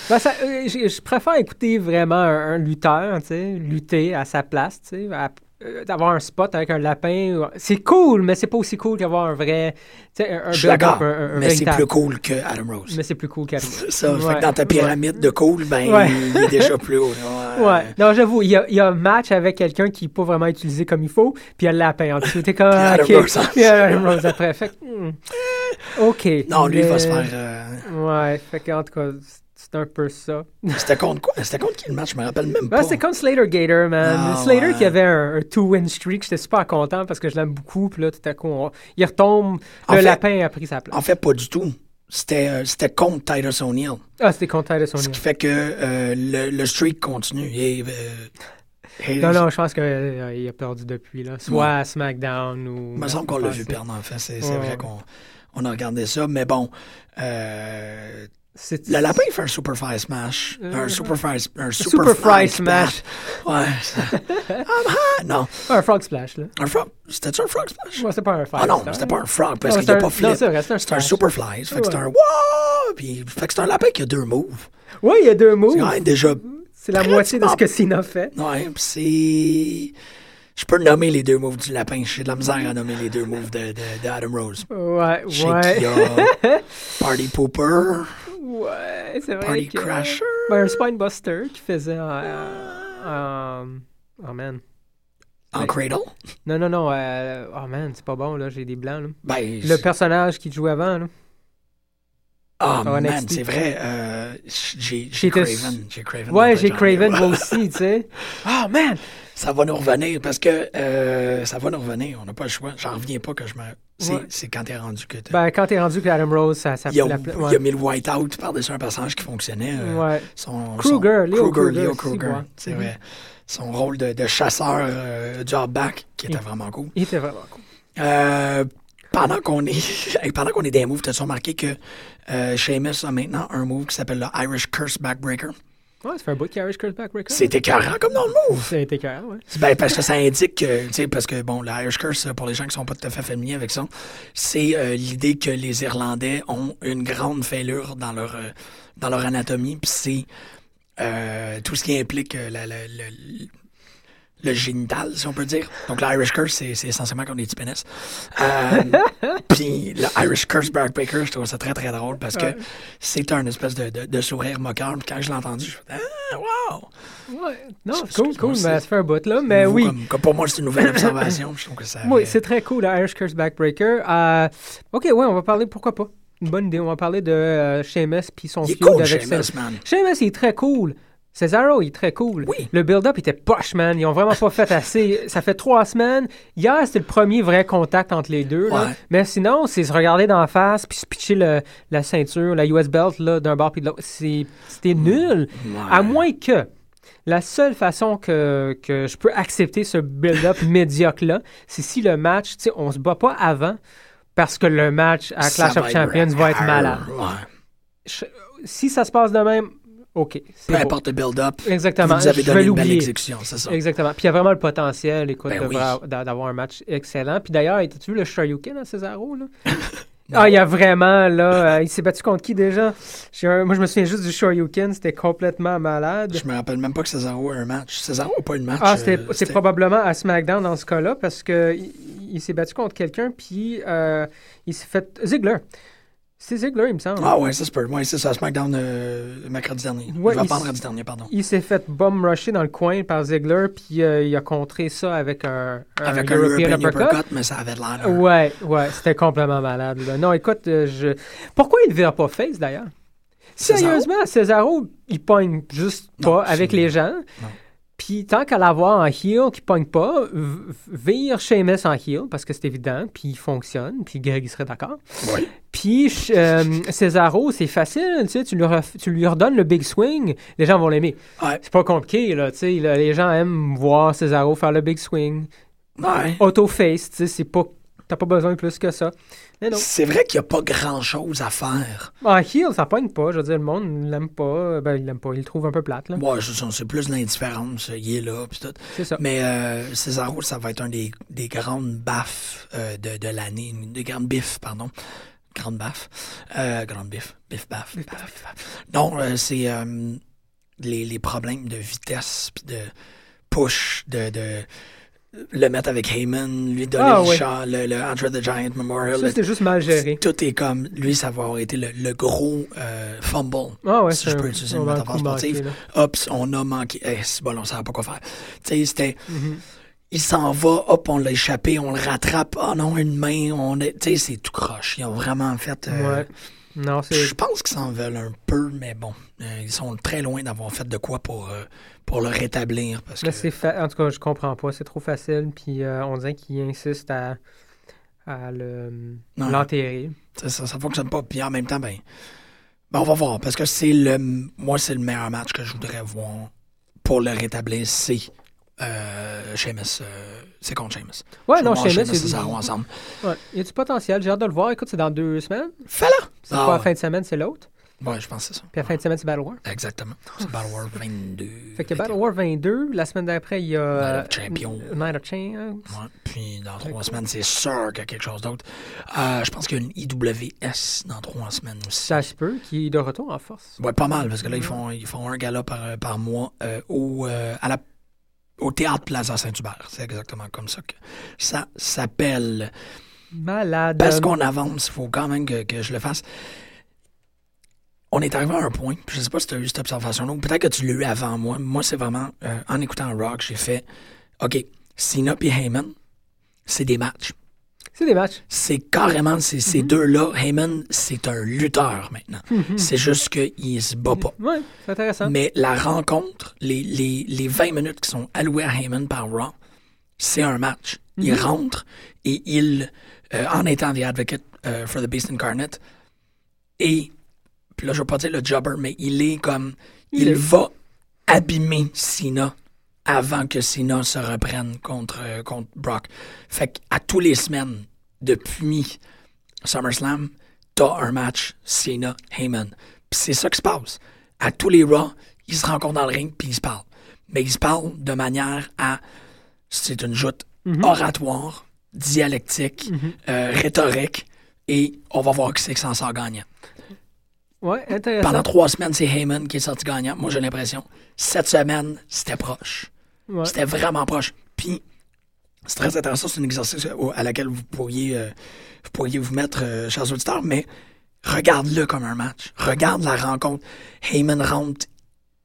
Ben, ça, euh, je, je préfère écouter vraiment un, un lutteur, tu sais, lutter à sa place, tu sais, à- euh, d'avoir un spot avec un lapin. C'est cool, mais c'est pas aussi cool qu'avoir un vrai, un, un Je suis d'accord. Mais c'est plus cool que Adam Rose. Mais c'est plus cool qu'Adam. C'est ça. Fait que dans ta pyramide de cool, ben, Ouais. il est déjà plus haut. Ouais. Non, j'avoue, il y a, il y a un match avec quelqu'un qui n'est pas vraiment utilisé comme il faut, puis il y a le lapin en dessous. T'es comme, Puis Adam ok. Rose Puis Adam Rose après. Fait que, hmm. OK. Non, lui, il va se faire. euh, Ouais, fait que, en tout cas, c'est un peu ça. C'était contre quoi? C'était contre qui le match? Je me rappelle même Ben, pas. c'était contre Slater Gator, man. Ah, Slater ouais. qui avait un, un two-win streak, j'étais super content parce que je l'aime beaucoup. Puis là, tout à coup, on- il retombe, En le fait- lapin a pris sa place. En fait, pas du tout. C'était euh, c'était contre Titus O'Neill. Ah, c'était contre Titus Ce O'Neil. qui fait que euh, le, le streak continue. Et, euh, Non, non, je pense qu'il a perdu depuis, là. Soit à SmackDown ou... Il me semble qu'on l'a vu perdre, en fait. C'est Ouais, vrai qu'on on a regardé ça. Mais bon, euh, le lapin, il fait un super fly smash. Euh, un super fly, un super, Super fly Fry Smash. Ouais. I'm hot. Non. Un frog splash, là. Un frog. C'était-tu un frog smash? Ouais, c'était pas un frog Ah non, splash. c'était pas un frog parce qu'il n'y a pas flip. c'est un C'est un splash. super fly. Ça fait que c'est Ouais. un wow! Puis, fait que c'est un lapin qui a deux moves. Oui, il y a deux mots. C'est déjà. C'est la moitié de ce que Cena fait. Ouais, pis c'est. Je peux nommer les deux moves du lapin. J'ai de la misère à nommer les deux moves de, de, de Adam Rose. Ouais, ouais. Party Pooper, Ouais, c'est vrai Party que... Crasher? Ben, un Spinebuster qui faisait en- Oh, man. En Ouais. Cradle? Non, non, non. euh, Oh, man, c'est pas bon, là. J'ai des blancs, là. Ben, Le personnage qui jouait avant, là. Ah, sur man, c'est vrai. euh, j'ai Craven. J'ai Craven. Ouais, j'ai Craven, moi aussi, tu sais. Oh, man! Ça va nous revenir parce que euh, ça va nous revenir. On n'a pas le choix. J'en reviens pas que je me. C'est Ouais. quand t'es rendu que t'as- Ben, quand t'es rendu que Adam Rose, ça, ça il, a, pris la pla- il ouais. a mis le white-out par-dessus un personnage qui fonctionnait. euh, Ouais. Son, Kruger, son- Leo Kruger, Kruger, Leo Kruger, ouais. c'est Mhm. vrai. Son rôle de, de chasseur euh, du back qui était Il- vraiment cool. Il était vraiment cool. Euh, pendant qu'on est pendant qu'on est des moves, t'as-tu remarqué que Sheamus a maintenant un move qui s'appelle le Irish Curse Backbreaker? Ouais, ça fait un bout de Backbreaker. C'est écœurant comme dans le move! Été carré, ouais. Ben, parce que ça indique que, tu sais, parce que, bon, le Irish Curse, pour les gens qui sont pas tout à fait familiers avec ça, c'est euh, l'idée que les Irlandais ont une grande fêlure dans leur, euh, dans leur anatomie, puis c'est euh, tout ce qui implique euh, la- la- le, génital, si on peut dire. Donc, l'Irish Curse, c'est c'est essentiellement comme des petits pénis. Euh, Puis, le Irish Curse Backbreaker, je trouve ça très, très drôle parce que Ouais. c'est un espèce de, de, de sourire moqueur. Puis quand je l'ai entendu, je me suis dit, ah, wow! Ouais. Non, c'est cool, cool, mais ça fait un bout, là. Mais Nouveau oui. Comme, comme pour moi, c'est une nouvelle observation. je trouve que ça. Oui, avait- c'est très cool, le Irish Curse Backbreaker. Euh, ok, ouais, on va parler, pourquoi pas. Une bonne idée, on va parler de euh, Sheamus puis son feud cool, avec Seth. man. Sheamus, il est très cool. Cesaro, il est très cool. Oui. Le build-up était poche, man. Ils ont vraiment pas fait assez. Ça fait trois semaines. Hier, c'était le premier vrai contact entre les deux. là. Ouais. Mais sinon, c'est se regarder d'en face puis se pitcher le- la ceinture, la US belt d'un bord puis de l'autre. C'était nul. Ouais. À moins que la seule façon que, que je peux accepter ce build-up médiocre-là, c'est si le match, tu sais, on se bat pas avant parce que le match à Ça Clash of va Champions va être malade. Ouais. Je- si ça se passe de même, OK. Peu beau. importe le build-up, Exactement. vous avez donné une belle exécution, c'est ça. Exactement. Puis il y a vraiment le potentiel, écoute, Ben oui. d'avoir un match excellent. Puis d'ailleurs, as-tu vu le Shoryuken à Cesaro, là? Ah, il y a vraiment, là, euh, il s'est battu contre qui déjà? Un- moi, je me souviens juste du Shoryuken, c'était complètement malade. Je me rappelle même pas que Cesaro a un match. Cesaro n'a pas eu de match. Ah, euh, c'est c'était- probablement à SmackDown dans ce cas-là parce que il, il s'est battu contre quelqu'un puis euh, il s'est fait Ziggler. C'est Ziggler, il me semble. Ah ouais, ça se peut. Ouais, c'est ça, SmackDown euh, mercredi dernier. Ouais, je vais il vendredi dernier, pardon. Il s'est fait bomb rusher dans le coin par Ziggler puis euh, il a contré ça avec un, un Avec un European uppercut, mais ça avait l'air. Ouais, ouais, c'était complètement malade. là. Non, écoute, euh, je... pourquoi il ne vire pas face d'ailleurs? Sérieusement, Cesaro, il pogne juste Non, pas avec les gens. Non. Puis tant qu'à l'avoir en heel qui pogne pas, vire Sheamus en heel parce que c'est évident, puis il fonctionne, puis Greg il serait d'accord. Oui. Puis euh, Cesaro, c'est facile, tu sais, tu lui, tu lui redonnes le big swing, les gens vont l'aimer. Ouais. C'est pas compliqué, là, tu sais, là, les gens aiment voir Cesaro faire le big swing. Ouais. Auto-face, tu sais, c'est pas... T'as pas besoin de plus que ça. Mais non. C'est vrai qu'il n'y a pas grand-chose à faire. En heel, ça pogne pas, je veux dire, le monde l'aime pas, ben il l'aime pas, il le trouve un peu plate, là. Ouais, c'est plus l'indifférence. Il est là, puis tout. C'est ça. Mais euh, Cesaro, ça va être un des, des grandes baffes euh, de, de l'année. Des grandes biffes, pardon. Grande baffe. Euh, grande biff, baff. Non, euh, c'est les, les problèmes de vitesse, puis de push, de, de le mettre avec Heyman, lui donner Ah, le ouais. shot, le, le Andre the Giant Memorial. Ça, c'est juste mal géré. tout est comme, lui, ça va avoir été le, le gros euh, fumble. Ah ouais, si c'est je peux utiliser une métaphore sportive. Hop, on a manqué. Eh, c'est bon, on savait pas quoi faire. Tu sais, c'était. Mhm. Il s'en va, hop, on l'a échappé, on le rattrape. Oh non, une main, on est. Tu sais, c'est tout croche. Ils ont vraiment fait. euh, Ouais. Non. Je pense qu'ils s'en veulent un peu, mais bon, euh, ils sont très loin d'avoir fait de quoi pour, euh, pour le rétablir. Parce Là, que, c'est fa- En tout cas, je comprends pas. C'est trop facile. Puis euh, on dirait qu'il insiste à, à le, Ouais. l'enterrer. ça, ça, ça fonctionne pas. Puis en même temps, ben, ben, on va voir. Parce que c'est le. Moi, c'est le meilleur match que je voudrais voir pour le rétablir. C'est. Euh, Sheamus, euh, c'est contre Sheamus. Ouais, Je non, Sheamus, c'est... Cesaro ensemble. Ouais. Il y a du potentiel? J'ai hâte de le voir. Écoute, c'est dans deux semaines. Fais-la! C'est Ah, pas la fin de semaine, c'est l'autre? Ouais, je pense que c'est ça. Puis la fin de semaine, c'est Battle War? Exactement. C'est Battle War 22. Fait que Battle War 22, la semaine d'après, il y a... Night of Champions. euh, Night of Champions. Ouais. Puis dans trois semaines, c'est sûr qu'il y a quelque chose d'autre. Euh, je pense qu'il y a une IWS dans trois semaines aussi. Ça se peut, qui est de retour en force. Ouais, pas mal, parce que là, ils font, ils font un gala par, par mois euh, au, euh, à la, au Théâtre Plaza Saint-Hubert. C'est exactement comme ça que ça s'appelle. Malade. Parce qu'on avance, il faut quand même que, que je le fasse. On est arrivé à un point, je sais pas si tu as eu cette observation-là, peut-être que tu l'as eu avant moi. Moi, c'est vraiment, euh, en écoutant Rock, j'ai fait, OK, Cena et Heyman, c'est des matchs. C'est des matchs. C'est carrément, ces deux-là. Heyman, c'est un lutteur maintenant. Mhm. C'est juste qu'il se bat pas. Ouais, c'est intéressant. Mais la rencontre, les, les, les 20 minutes qui sont allouées à Heyman par Raw, c'est un match. Il rentre et il, euh, en étant the advocate euh, for the Beast Incarnate, et, puis là, je veux pas dire le jobber, mais il est comme, Il va abîmer Cena avant que Cena se reprenne contre, euh, contre Brock. Fait qu'à tous les semaines, depuis SummerSlam, t'as un match Cena-Heyman. Puis c'est ça qui se passe. À tous les Raw, ils se rencontrent dans le ring puis ils se parlent. Mais ils se parlent de manière à... C'est une joute oratoire, dialectique, euh, rhétorique, et on va voir qui c'est qui s'en sort gagnant. Ouais, intéressant. Pendant trois semaines, c'est Heyman qui est sorti gagnant. Moi, j'ai l'impression. Cette semaine, c'était proche. Ouais. C'était vraiment proche. Puis, c'est très intéressant. C'est un exercice à laquelle vous pourriez, euh, vous pourriez vous mettre, euh, chers auditeurs, mais regarde-le comme un match. Regarde la rencontre. Heyman rentre,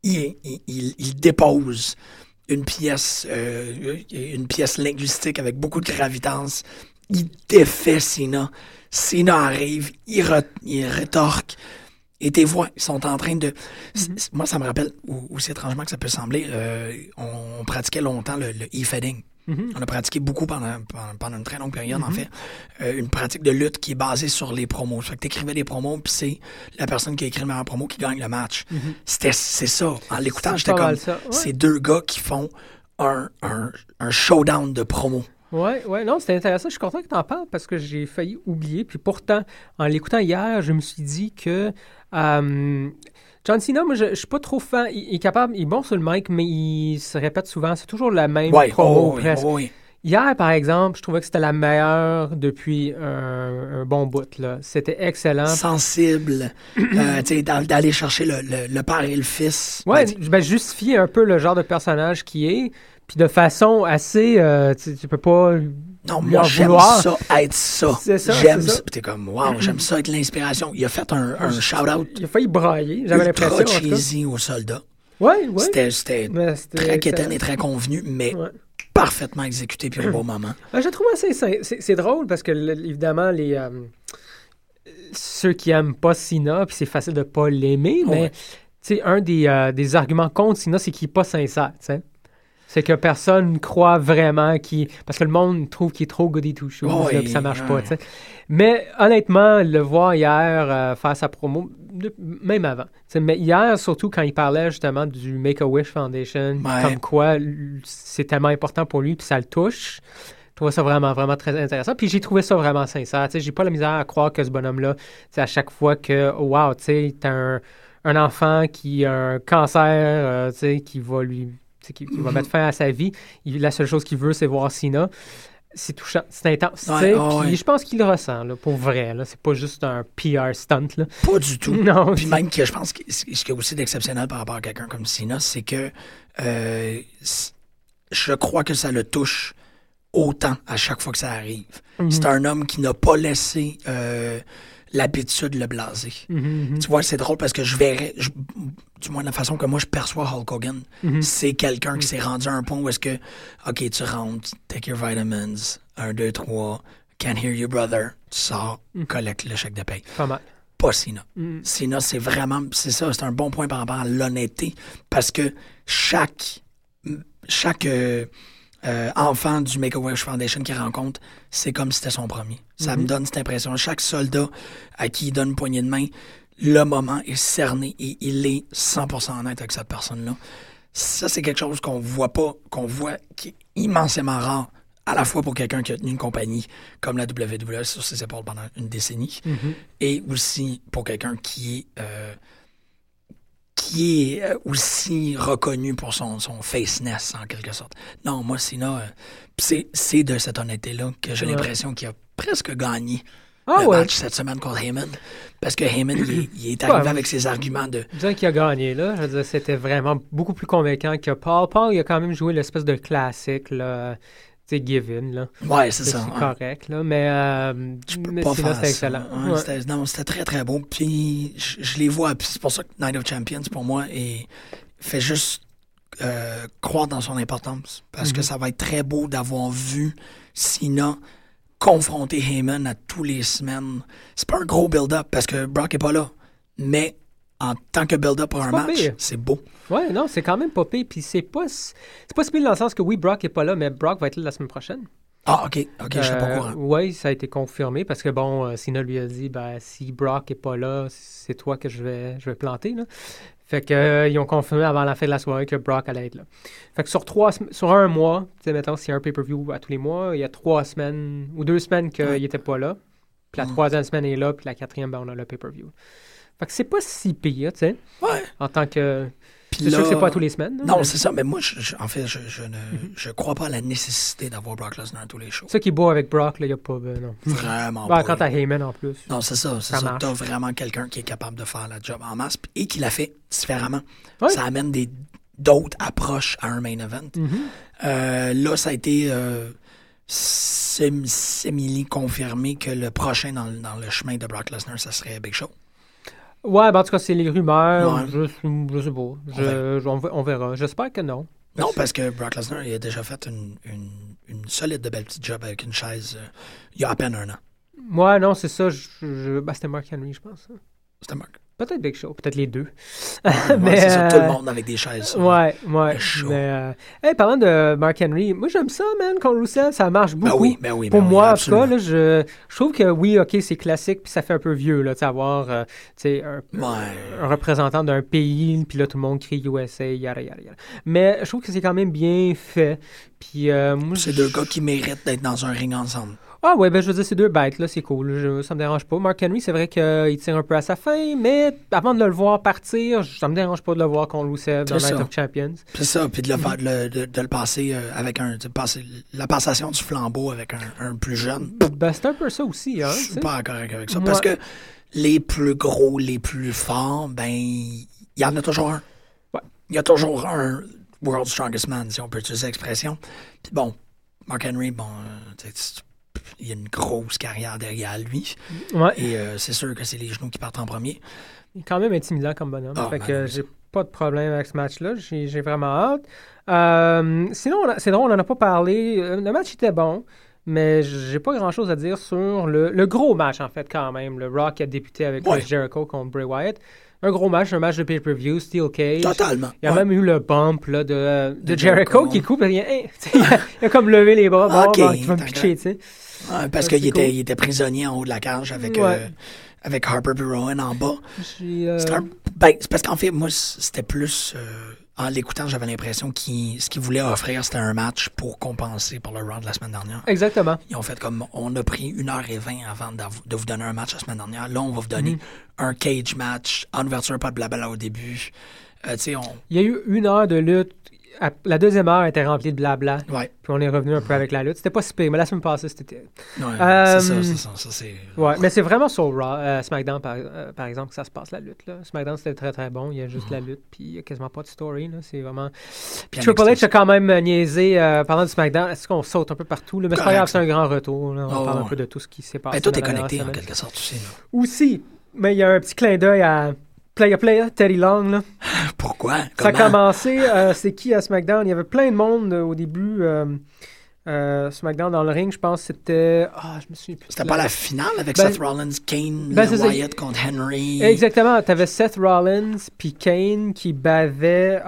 il, il, il- il dépose une pièce, euh, une pièce linguistique avec beaucoup de gravitance. Il défait Cena. Cena arrive, il, re- il rétorque. Et tes voix, sont en train de. c- Moi, ça me rappelle, aussi étrangement que ça peut sembler, euh, on, on pratiquait longtemps le, le e-fading. On a pratiqué beaucoup pendant, pendant, une très longue période, en fait. Euh, une pratique de lutte qui est basée sur les promos. Fait que t'écrivais des promos, puis c'est la personne qui a écrit le meilleur promo qui gagne le match. C'était, c'est ça. En l'écoutant, C'est j'étais comme. Ouais. C'est deux gars qui font un, un, un showdown de promos. Ouais, ouais, non, c'était intéressant. Je suis content que tu en parles parce que j'ai failli oublier. Puis pourtant, en l'écoutant hier, je me suis dit que euh, John Cena, moi, je, je suis pas trop fan. Il, est capable, il est bon sur le mic, mais il se répète souvent. C'est toujours la même Ouais, promo oh, oui, presque. oh, oui. Hier, par exemple, je trouvais que c'était la meilleure depuis un, un bon bout. C'était excellent. sensible, euh, tu sais, d'a- d'aller chercher le, le- le père et le fils. Ouais, Ben, ben, justifier un peu le genre de personnage qui est, puis de façon assez, euh, tu peux pas. Non, moi, j'aime ça, être ça. C'est ça, J'aime ça. Puis t'es comme, wow, j'aime ça être l'inspiration. Il a fait un, un shout-out Il a failli brailler, j'avais l'impression. cas. cheesy aux soldats. Ouais, ouais. C'était Mais très quétaine et très convenu, mais Ouais. parfaitement exécuté puis au bon moment. Ben, je trouve assez. c'est- drôle parce que, évidemment, les. euh, ceux qui aiment pas Sina, puis c'est facile de pas l'aimer, mais. Tu sais, un des, euh, des arguments contre Sina, c'est qu'il est pas sincère. C'est que personne croit vraiment qu'il. Parce que le monde trouve qu'il est trop goody two shoes, là, puis ça marche pas. Mais honnêtement, le voir hier euh, faire sa promo, de- même avant. Mais hier, surtout quand il parlait justement du Make-A-Wish Foundation, Ouais. comme quoi c'est tellement important pour lui, puis ça le touche. Je trouvais ça vraiment, vraiment très intéressant. Puis j'ai trouvé ça vraiment sincère. J'ai pas la misère à croire que ce bonhomme-là, à chaque fois que, wow, tu sais, t'as un, un enfant qui a un cancer, euh, tu sais, qui va lui, qui, qui va mettre fin à sa vie, il- la seule chose qu'il veut, c'est voir Sina. C'est touchant, c'est intense. Ouais, ouais, je pense qu'il le ressent, là, pour vrai. Là, c'est pas juste un PR stunt. Là. Pas du tout. Non, Puis même que je pense que ce qui est aussi d'exceptionnel par rapport à quelqu'un comme Sina, c'est que euh, je crois que ça le touche autant à chaque fois que ça arrive. Mhm. C'est un homme qui n'a pas laissé euh, l'habitude le blaser. Mhm, mhm. Tu vois, c'est drôle parce que je verrais, je- du moins de la façon que moi je perçois Hulk Hogan, Mhm. c'est quelqu'un qui s'est rendu à un point où est-ce que, OK, tu rentres, take your vitamins, 1, 2, 3, can't hear you brother, tu sors, collecte le chèque de paye. Pas mal. Pas Sina. Sina, c'est vraiment, c'est ça, c'est un bon point par rapport à l'honnêteté parce que chaque, chaque euh, euh, enfant du Make-A-Wish Foundation qu'il rencontre, c'est comme si c'était son premier. Ça me donne cette impression. Chaque soldat à qui il donne une poignée de main, le moment est cerné et il est 100% honnête avec cette personne-là. Ça, c'est quelque chose qu'on voit pas, qu'on voit qui est immensément rare, à la fois pour quelqu'un qui a tenu une compagnie comme la WWE sur ses épaules pendant une décennie, Mhm. et aussi pour quelqu'un qui est euh, qui est euh, aussi reconnu pour son, son faceness en quelque sorte. Non, moi Sina, euh, c'est de cette honnêteté-là que j'ai Ouais. l'impression qu'il a presque gagné Ah le ouais. match cette semaine contre Heyman. Parce que Heyman, il, est- il est Ouais, arrivé avec ses arguments de Je dirais qu'il a gagné, là. Je veux dire, c'était vraiment beaucoup plus convaincant que Paul. Paul, il a quand même joué l'espèce de classique, là. Sais, given, là. Ouais, c'est C'est ça. hein. correct, là. Mais, euh, Tu peux mais pas sinon, c'était ça. excellent. Ouais, Ouais. c'était- non, c'était très, très beau. Puis, je, je les vois. Puis c'est pour ça que Night of Champions, pour moi, est, fait juste euh, croire dans son importance. Parce Mhm. que ça va être très beau d'avoir vu Cena confronter Heyman à tous les semaines. C'est pas un gros build-up parce que Brock est pas là. Mais en tant que build-up pour un match, c'est beau. Ouais, non, c'est quand même pas pire. Puis c'est pas, c'est pas si pire dans le sens que oui, Brock est pas là, mais Brock va être là la semaine prochaine. Ah, OK. OK, je suis pas au courant. Oui, ça a été confirmé parce que bon, euh, Cena lui a dit ben, si Brock est pas là, c'est toi que je vais, je vais planter. Là. Fait que euh, ils ont confirmé avant la fin de la soirée que Brock allait être là. Fait que sur trois sur un mois, tu sais, mettons, s'il y a un pay-per-view à tous les mois, il y a trois semaines ou deux semaines qu'il Ouais. était pas là. Puis la troisième semaine est là, puis la quatrième, ben, on a le pay-per-view. Fait que c'est pas si pire, tu sais, Ouais. en tant que. C'est sûr que c'est pas à tous les semaines. Non, mais c'est ça. Mais moi, je- je- en fait, je, je ne je crois pas à la nécessité d'avoir Brock Lesnar à tous les shows. Ça qui est beau avec Brock, il n'y a pas. ben, non. Vraiment Ben, pas. quand t'as Heyman en plus. Non, c'est ça. C'est Ça. T'as vraiment quelqu'un qui est capable de faire la job en masse et qui l'a fait différemment. Ouais. Ça amène des d'autres approches à un main event. Mhm. Euh, là, ça a été euh, sem- semi confirmé que le prochain dans, le- dans le chemin de Brock Lesnar, ça serait Big Show. Ouais, ben, en tout cas, c'est les rumeurs. Ouais. Je, je sais pas. Je- on, ver- on verra. J'espère que non. Non, parce que Brock Lesnar, il a déjà fait une, une, une solide de belle petite job avec une chaise euh, il y a à peine un an. Ouais, non, c'est ça. Je, ben, c'était Mark Henry, je pense. hein. C'était Mark. Peut-être Big Show, peut-être les deux. Ouais, Mais, c'est ça, tout le euh, monde avec des chaises. Ouais, ouais. Mais, euh, hey, parlant de Mark Henry, moi j'aime ça, man, contre Rusev, ça marche beaucoup. Ben oui, ben oui. Pour ben oui, moi, en tout cas, là, je, je trouve que oui, ok, c'est classique, puis ça fait un peu vieux, là, avoir euh, tu sais, un, un représentant d'un pays, puis là, tout le monde crie USA, yada, yada, yada. Mais je trouve que c'est quand même bien fait. Puis, euh, moi, C'est deux gars qui méritent d'être dans un ring ensemble. Ah ouais, ben je veux dire, c'est deux bêtes, là, c'est cool. Je- ça me dérange pas. Mark Henry, c'est vrai qu'il tire un peu à sa fin, mais avant de le voir partir, ça me dérange pas de le voir contre Rusev dans C'est Night of Champions. C'est ça, puis de le, faire- de le, de, de le passer euh, avec un. de passer, la passation du flambeau avec un, un plus jeune. Ben, c'est un peu ça aussi, hein. Je suis pas correct avec ça. Parce que les plus gros, les plus forts, ben, il y en a toujours un. Ouais. Il y a toujours un World Strongest Man, si on peut utiliser l'expression. Puis bon, Mark Henry, bon, euh, tu sais, il y a une grosse carrière derrière lui. Ouais. Et euh, c'est sûr que c'est les genoux qui partent en premier. Il est quand même intimidant comme bonhomme. Ah, fait ben que j'ai pas de problème avec ce match-là. J'ai j'ai vraiment hâte. Euh, sinon, c'est drôle, on n'en a pas parlé. Euh, Le match était bon. Mais j'ai pas grand-chose à dire sur le, le gros match, en fait, quand même. Le Rock a débuté avec Ouais. Jericho contre Bray Wyatt. Un gros match, un match de pay-per-view, Steel Cage. Totalement. Il y a Ouais. même eu le bump là, de, de De Jericho, Jericho. qui coupe. Il, hey, il a, il a comme levé les bras. Bon, Ok, bon, tu vas me pitcher, tu sais. Ouais, parce qu'il c'est était, cool. il était prisonnier en haut de la cage avec, Ouais. euh, avec Harper Rowan en bas. J'ai, euh, un- ben, c'est parce qu'en fait, moi, c'était plus. euh, en l'écoutant, j'avais l'impression qu'il ce qu'il voulait offrir, c'était un match pour compenser pour le Raw de la semaine dernière. Exactement. Ils ont fait comme on a pris une heure et vingt avant d'av- de vous donner un match la semaine dernière. Là, on va vous donner Mhm. un cage match, en ouverture, pas de blabla au début. Euh, on. Il y a eu une heure de lutte. À- La deuxième heure était remplie de blabla. Ouais, Puis on est revenu un peu avec la lutte. C'était pas si pire, mais la semaine passée, c'était. ouais Euh, c'est ça, c'est ça, ça, c'est. Ouais, mais c'est vraiment sur Raw, euh, SmackDown, par, euh, par exemple, que ça se passe, la lutte. Là. SmackDown, c'était très très bon. Il y a juste la lutte, puis il n'y a quasiment pas de story. Là. C'est vraiment. Puis Triple H a quand même niaisé parlant du SmackDown. Est-ce qu'on saute un peu partout? Là? Mais c'est pas grave, c'est un grand retour. là. On Oh, parle un peu de tout ce qui s'est passé. Ben, tout est connecté en quelque sorte aussi. là. Aussi, mais il y a un petit clin d'œil à Player Player, Teddy Long. Là. Pourquoi? Ça a commencé, euh, c'est qui à SmackDown? Il y avait plein de monde euh, au début. euh, SmackDown dans le ring, je pense que c'était. Ah, je me plus. C'était pas la finale avec Ben- Seth Rollins, Kane, Ben. Wyatt contre Henry. Exactement. T'avais Seth Rollins puis Kane qui bavait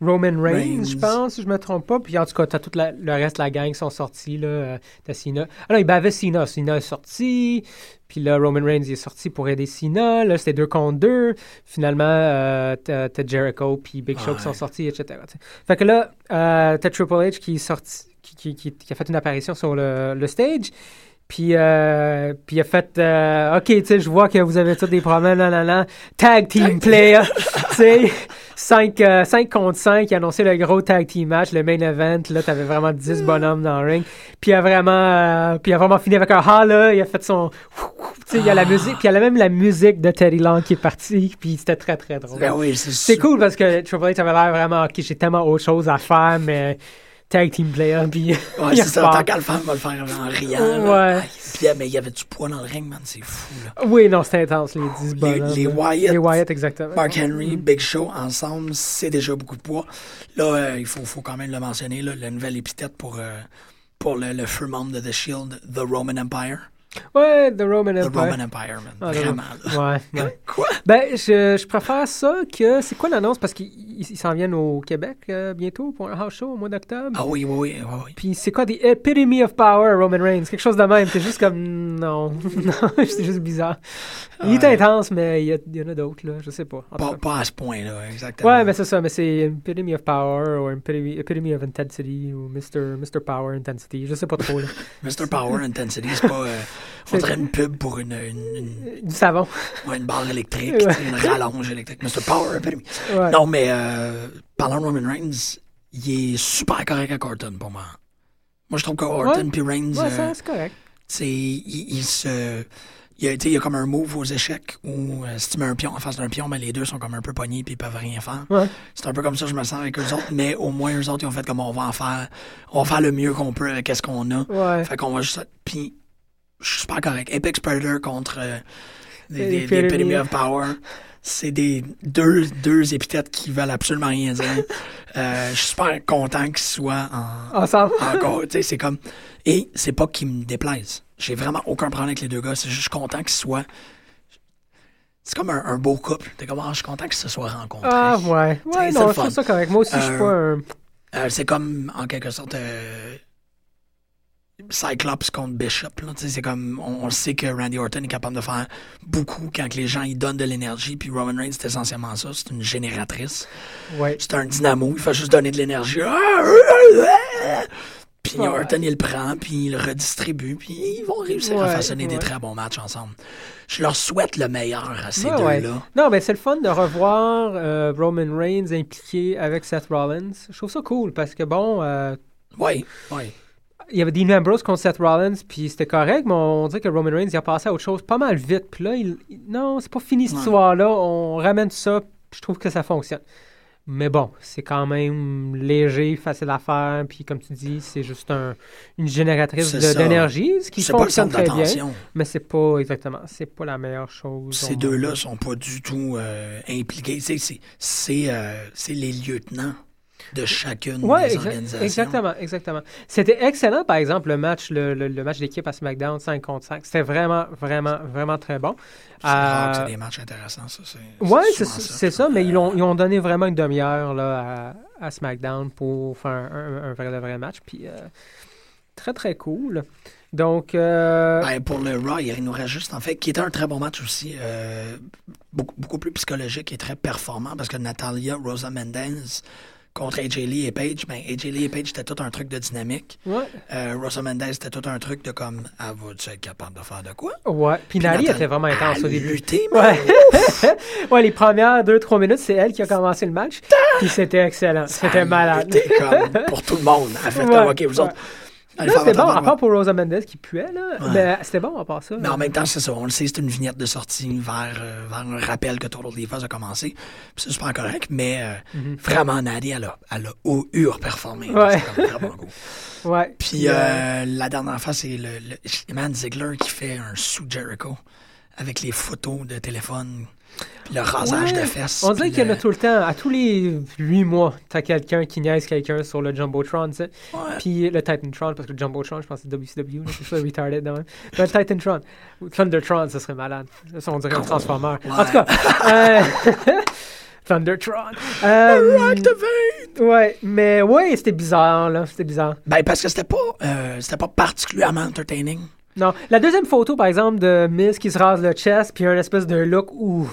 Roman Reigns, Reigns. je pense, si je me trompe pas. Puis en tout cas, t'as tout la- le reste de la gang qui sont sortis. Là, t'as Cena. Ah non, il bavait Cena. Cena est sorti. Puis là, Roman Reigns il est sorti pour aider Cena. Là, c'était deux contre deux. Finalement, euh, t'as Jericho puis Big Show qui sont sortis, etc. t'sais. Fait que là, euh, t'as Triple H qui est sorti, qui, qui- qui- qui a fait une apparition sur le, le stage. Puis, euh, puis il a fait euh, OK, tu sais, je vois que vous avez tous des problèmes, là, là, là. Tag team player. tu sais, 5, contre 5. Il a annoncé le gros tag team match, le main event. Là, t'avais vraiment 10 bonhommes dans le ring. Puis il a vraiment, euh, puis il a vraiment fini avec un ha là. Il a fait son. Tu sais, il y a la musique. Puis il y a même la musique de Teddy Long qui est partie. Puis c'était très, très drôle. Ben oui, c'est C'est cool parce que Triple H avait l'air vraiment, OK, j'ai tellement autre chose à faire, mais tag team player. Puis Ouais, c'est ça. Tant qu'à le faire, on va le faire en riant. là. Ouais. Puis, mais il y avait du poids dans le ring, man. C'est fou, là. Oui, non, c'était intense, les 10 Les, bonhommes. les. Wyatt, Les Wyatt, exactement. Mark Henry, Big Show, ensemble, c'est déjà beaucoup de poids. Là, euh, il faut, faut quand même le mentionner, là, la nouvelle épithète pour, euh, pour le, le feu membre de The Shield, The Roman Empire. Ouais, The Roman The Empire. Roman Empire, man. Ah, Vraiment, là. Ouais, ouais. Quoi? Ben, je, je préfère ça que. C'est quoi l'annonce? Parce qu'ils ils- ils s'en viennent au Québec euh, bientôt pour un house show au mois d'octobre. Ah oui, oui, oui, oui. Puis c'est quoi des Epitome of Power, Roman Reigns? Quelque chose de même. C'est juste comme. Non. non, c'est juste bizarre. Il est intense, mais il y, a- il y en a d'autres, là. Je sais pas. Pas, à ce point-là, exactement. Ouais, mais c'est ça, mais c'est Epitome of Power ou Epitome, of Intensity ou Mr. Mr. Power Intensity. Je sais pas trop, là. Mr. Power Intensity, c'est pas. euh, on dirait une pub pour une, une, une, Du savon. ouais, une barre électrique, Ouais. une rallonge électrique. Mr. Power Epitome. Ouais. Non, mais euh, parlant de Roman Reigns, il est super correct avec Orton pour moi. Moi, je trouve que Orton puis Reigns, Ouais, euh, ça, c'est correct. c'est- il, il se. Il y, a, il y a comme un move aux échecs où euh, si tu mets un pion en face d'un pion, ben, les deux sont comme un peu pognés puis ils peuvent rien faire. Ouais. C'est un peu comme ça que je me sens avec eux autres, mais au moins eux autres, ils ont fait comme on va en faire. On va faire le mieux qu'on peut avec ce qu'on a. Ouais. Fait qu'on va juste. Puis, je suis super correct. Apex Predator contre euh, des, of Power. C'est des deux, deux épithètes qui veulent absolument rien dire. Euh, je suis super content qu'ils soient en, Ensemble. sais, c'est comme. Et c'est pas qu'ils me déplaisent. J'ai vraiment aucun problème avec les deux gars. C'est juste je suis content qu'ils soient. C'est comme un, un beau couple. T'es comme, ah, je suis content qu'ils se soient rencontrés. Ah, ouais. Ouais, non, je trouve ça correct. Moi aussi, je suis Euh, pas un. Euh, c'est comme, en quelque sorte, euh, Cyclops contre Bishop. C'est comme, on, on sait que Randy Orton est capable de faire beaucoup quand les gens ils donnent de l'énergie. Puis Roman Reigns, c'est essentiellement ça. C'est une génératrice. Ouais. C'est un dynamo. Il fait juste donner de l'énergie. Puis Ouais. Orton, il le prend, puis il le redistribue, puis ils vont réussir à Ouais, façonner des très bons matchs ensemble. Je leur souhaite le meilleur à ces deux-là. Non, mais c'est le fun de revoir euh, Roman Reigns impliqué avec Seth Rollins. Je trouve ça cool parce que, bon, euh, Oui, oui. il y avait Dean Ambrose contre Seth Rollins, puis c'était correct, mais on dirait que Roman Reigns il a passé à autre chose pas mal vite. Puis là, il, il- non, c'est pas fini cette histoire-là. On ramène ça, je trouve que ça fonctionne. Mais bon, c'est quand même léger, facile à faire, puis comme tu dis, c'est juste un- une génératrice d'énergie, ce qui C'est pas le fonctionne très bien. Mais c'est pas exactement, c'est pas la meilleure chose. Ces deux-là sont pas du tout euh, impliqués. C'est euh, c'est les lieutenants. De chacune Ouais, des exa- organisations. exactement, exactement. C'était excellent, par exemple, le match, le, le- le match d'équipe à SmackDown 5 contre 5. C'était vraiment, vraiment, vraiment très bon. C'est Euh, c'est des matchs intéressants, ça. Ouais, c'est ça, mais Euh, ils ont, ils ont donné vraiment une demi-heure à, à SmackDown pour faire un, un- un vrai, de vrai match. Puis euh, très, très cool. Donc, euh, Ben, pour le Raw, il nous reste juste, en fait, qui était un très bon match aussi, euh, beaucoup, beaucoup plus psychologique et très performant, parce que Natalia, Rosa Mendez contre AJ Lee et Paige, ben, AJ Lee et Paige, c'était tout un truc de dynamique. ouais. Euh, Rosa Mendez, c'était tout un truc de comme, ah, vas-tu être capable de faire de quoi? Ouais. Puis Puis Nali était vraiment intense au début. lutté, man. Ouais. ouais, les premières 2-3 minutes, c'est elle qui a commencé le match. Puis c'était excellent. C'était malade. luttait comme pour tout le monde. Elle fait Ouais, comme, OK, vous autres, c'était bon, à part pour Rosa Mendez qui puait, là. Ouais. Mais c'était bon à part ça. Mais en même temps, c'est ça. On le sait, c'est une vignette de sortie vers, euh, vers un rappel que Total Divas a commencé. Puis C'est super correct, mais euh, vraiment, Nadia, elle a, elle a au- ur-performé. Mhm. Ouais. C'est vraiment cool. Ouais. Puis euh, la dernière fois, c'est le, le Man Ziegler qui fait un sous Jericho avec les photos de téléphone, le rasage Ouais. de fesses. On dirait qu'il y en a tout le temps. À tous les 8 mois, t'as quelqu'un qui niaise quelqu'un sur le Jumbotron, tu sais. Ouais. Puis le Titantron, parce que le Jumbotron, je pense que c'est WCW, c'est ça, retarded de même. Mais le Titantron. Thundertron, ça serait malade. Ça, on dirait un transformeur. En tout cas, euh, Thundertron. Euh, Activate! ouais, mais ouais, c'était bizarre, là. C'était bizarre. Ben, parce que c'était pas, euh, c'était pas particulièrement entertaining. Non, la deuxième photo, par exemple, de Miz qui se rase le chest, puis un espèce de look où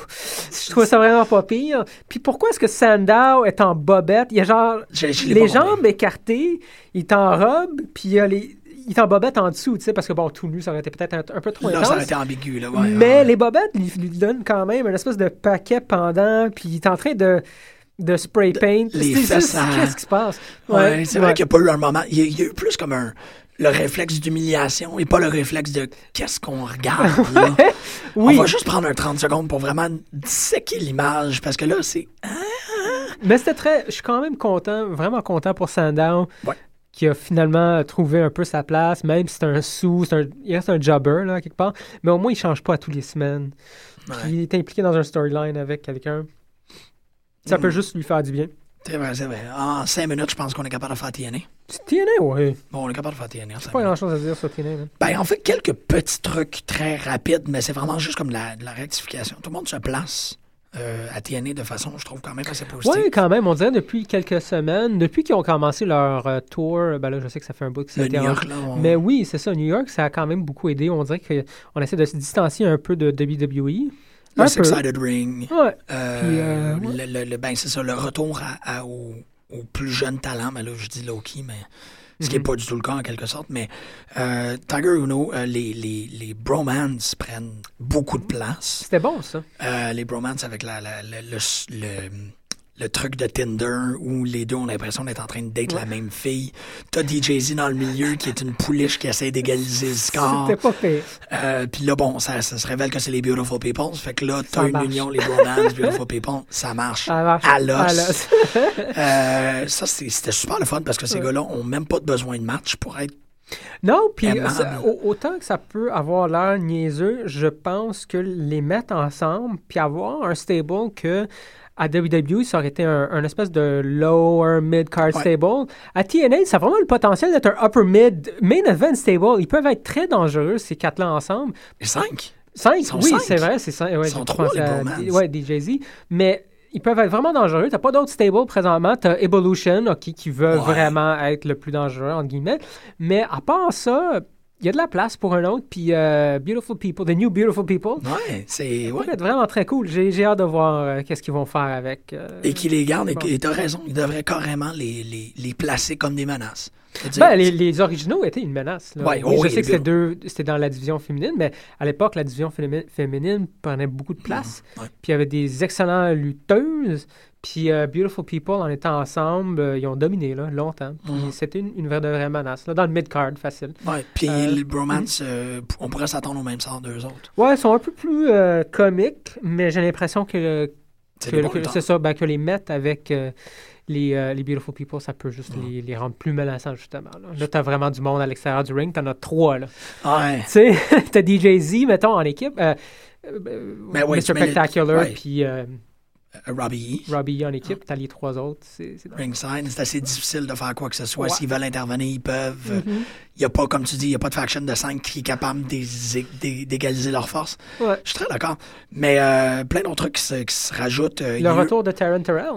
je trouve ça vraiment pas pire. Puis pourquoi est-ce que Sandow est en bobette? Il y a genre Je- je l'ai les jambes compris. écartées, il est en robe, puis il y a les... Il est en bobette en dessous, tu sais, parce que bon, tout nu, ça aurait été peut-être un, un peu trop Là, intense. ça aurait été ambigu, là. Ouais, mais ouais. les bobettes lui, lui donnent quand même un espèce de paquet pendant, puis il est en train de, de spray paint. les à- Qu'est-ce qui se passe? Ouais, c'est ouais. vrai qu'il n'y a pas eu un moment. Il y a, il y a eu plus comme un le réflexe d'humiliation et pas le réflexe de qu'est-ce qu'on regarde. là. Oui. On va juste prendre un 30 secondes pour vraiment disséquer l'image parce que là, c'est. Mais c'était très. Je suis quand même content, vraiment content pour Sandow. Ouais. Qui a finalement trouvé un peu sa place, même si c'est un sous, c'est un, il reste un jobber, là, quelque part. Mais au moins, il change pas à tous les semaines. Ouais. Il est impliqué dans un storyline avec quelqu'un. Ça Mm. peut juste lui faire du bien. C'est vrai, c'est vrai. En 5 minutes, je pense qu'on est capable de faire TNA. C'est TNA, ouais. Bon, on est capable de faire TNA cinq Pas minutes. grand chose à dire sur TNA. là. Ben, en fait, quelques petits trucs très rapides, mais c'est vraiment juste comme de la, de la rectification. Tout le monde se place euh, à TNA de façon, je trouve, quand même assez positive. Ouais, quand même, on dirait depuis quelques semaines, depuis qu'ils ont commencé leur euh, tour, ben là, je sais que ça fait un bout que été New York, là, on- Mais oui, c'est ça, New York, ça a quand même beaucoup aidé. On dirait qu'on essaie de se distancier un peu de WWE. Le un. Six-Sided Ring. Ouais. Euh, Puis, euh, le, le- le- ben, c'est ça, le retour à, à- au, au plus jeune talent. Mais là, je dis Loki, mais ce qui n'est Mhm. pas du tout le cas en quelque sorte. Mais euh, Tiger Uno, euh, les, les, les bromans prennent beaucoup de place. C'était bon, ça. Euh, les bromans avec la, la- le, le, le- le truc de Tinder où les deux ont l'impression d'être en train de date la même fille. T'as DJZ dans le milieu qui est une pouliche qui essaie d'égaliser le score. C'était pas pire. Euh, Puis là, bon, ça, ça se révèle que c'est les Beautiful People. Fait que là, t'as une union, les Bromans, Beautiful People, ça marche. Ça marche. À l'os. Euh, ça, c'était super le fun parce que ces Ouais. gars-là ont même pas de besoin de match pour être. Non, puis au- autant que ça peut avoir l'air niaiseux, je pense que les mettre ensemble, puis avoir un stable que à WWE, ça aurait été un, un espèce de lower mid-card Ouais. stable. À TNA, ça a vraiment le potentiel d'être un upper mid, main event stable. Ils peuvent être très dangereux, ces quatre-là ensemble. Les cinq? Cinq, oui, c'est vrai, c'est cinq. Ouais, Ils sont trois, les à-. Ouais, DJZ. Mais ils peuvent être vraiment dangereux. T'as pas d'autres stables présentement. T'as Evolution, ok, qui veut Ouais. vraiment être le plus dangereux, entre guillemets. Mais à part ça, y a de la place pour un autre. Puis euh, Beautiful People, The New Beautiful People, Ouais, c'est. ça Ouais. peut être vraiment très cool. J'ai j'ai hâte de voir euh, qu'est-ce qu'ils vont faire avec. euh, Et qui les gardent, et, Bon. et t'as raison, ils devraient carrément les, les, les placer comme des menaces. Ben, les, les originaux étaient une menace. là. Ouais, Oui, oh je oui, sais que c'était deux, c'était dans la division féminine, mais à l'époque, la division fémi- féminine prenait beaucoup de place. Mhm, ouais. Puis il y avait des excellentes lutteuses. Puis euh, Beautiful People, en étant ensemble, euh, ils ont dominé là, longtemps. Puis Mhm. c'était une, une vraie, de vraie menace. Là, dans le mid-card, facile. Ouais, puis Euh, les bromance, euh, on pourrait s'attendre au même sort d'eux autres. Ouais, ils sont un peu plus comiques, mais j'ai l'impression que, le- C'est ça, ben, que les mettre avec les, les Beautiful People, ça peut juste les, les rendre plus menaçants, justement. Là, là t'as vraiment du monde à l'extérieur du ring. T'en as trois, là. Ouais. Tu sais, t'as DJZ, mettons, en équipe. Ben ouais, Mr. le- Spectacular, puis Robbie. Robbie en équipe, t'as les trois autres. C'est, c'est- Ringside, c'est assez difficile de faire quoi que ce soit. Ouais. S'ils veulent intervenir, ils peuvent. Il Mhm. n'y a pas, comme tu dis, il n'y a pas de faction de 5 qui est capable d'é- d'é- d'égaliser leurs forces. Ouais. Je suis très d'accord. Mais euh, plein d'autres trucs qui se, qui se rajoutent. Euh, Le eu- retour de Taron Terrell.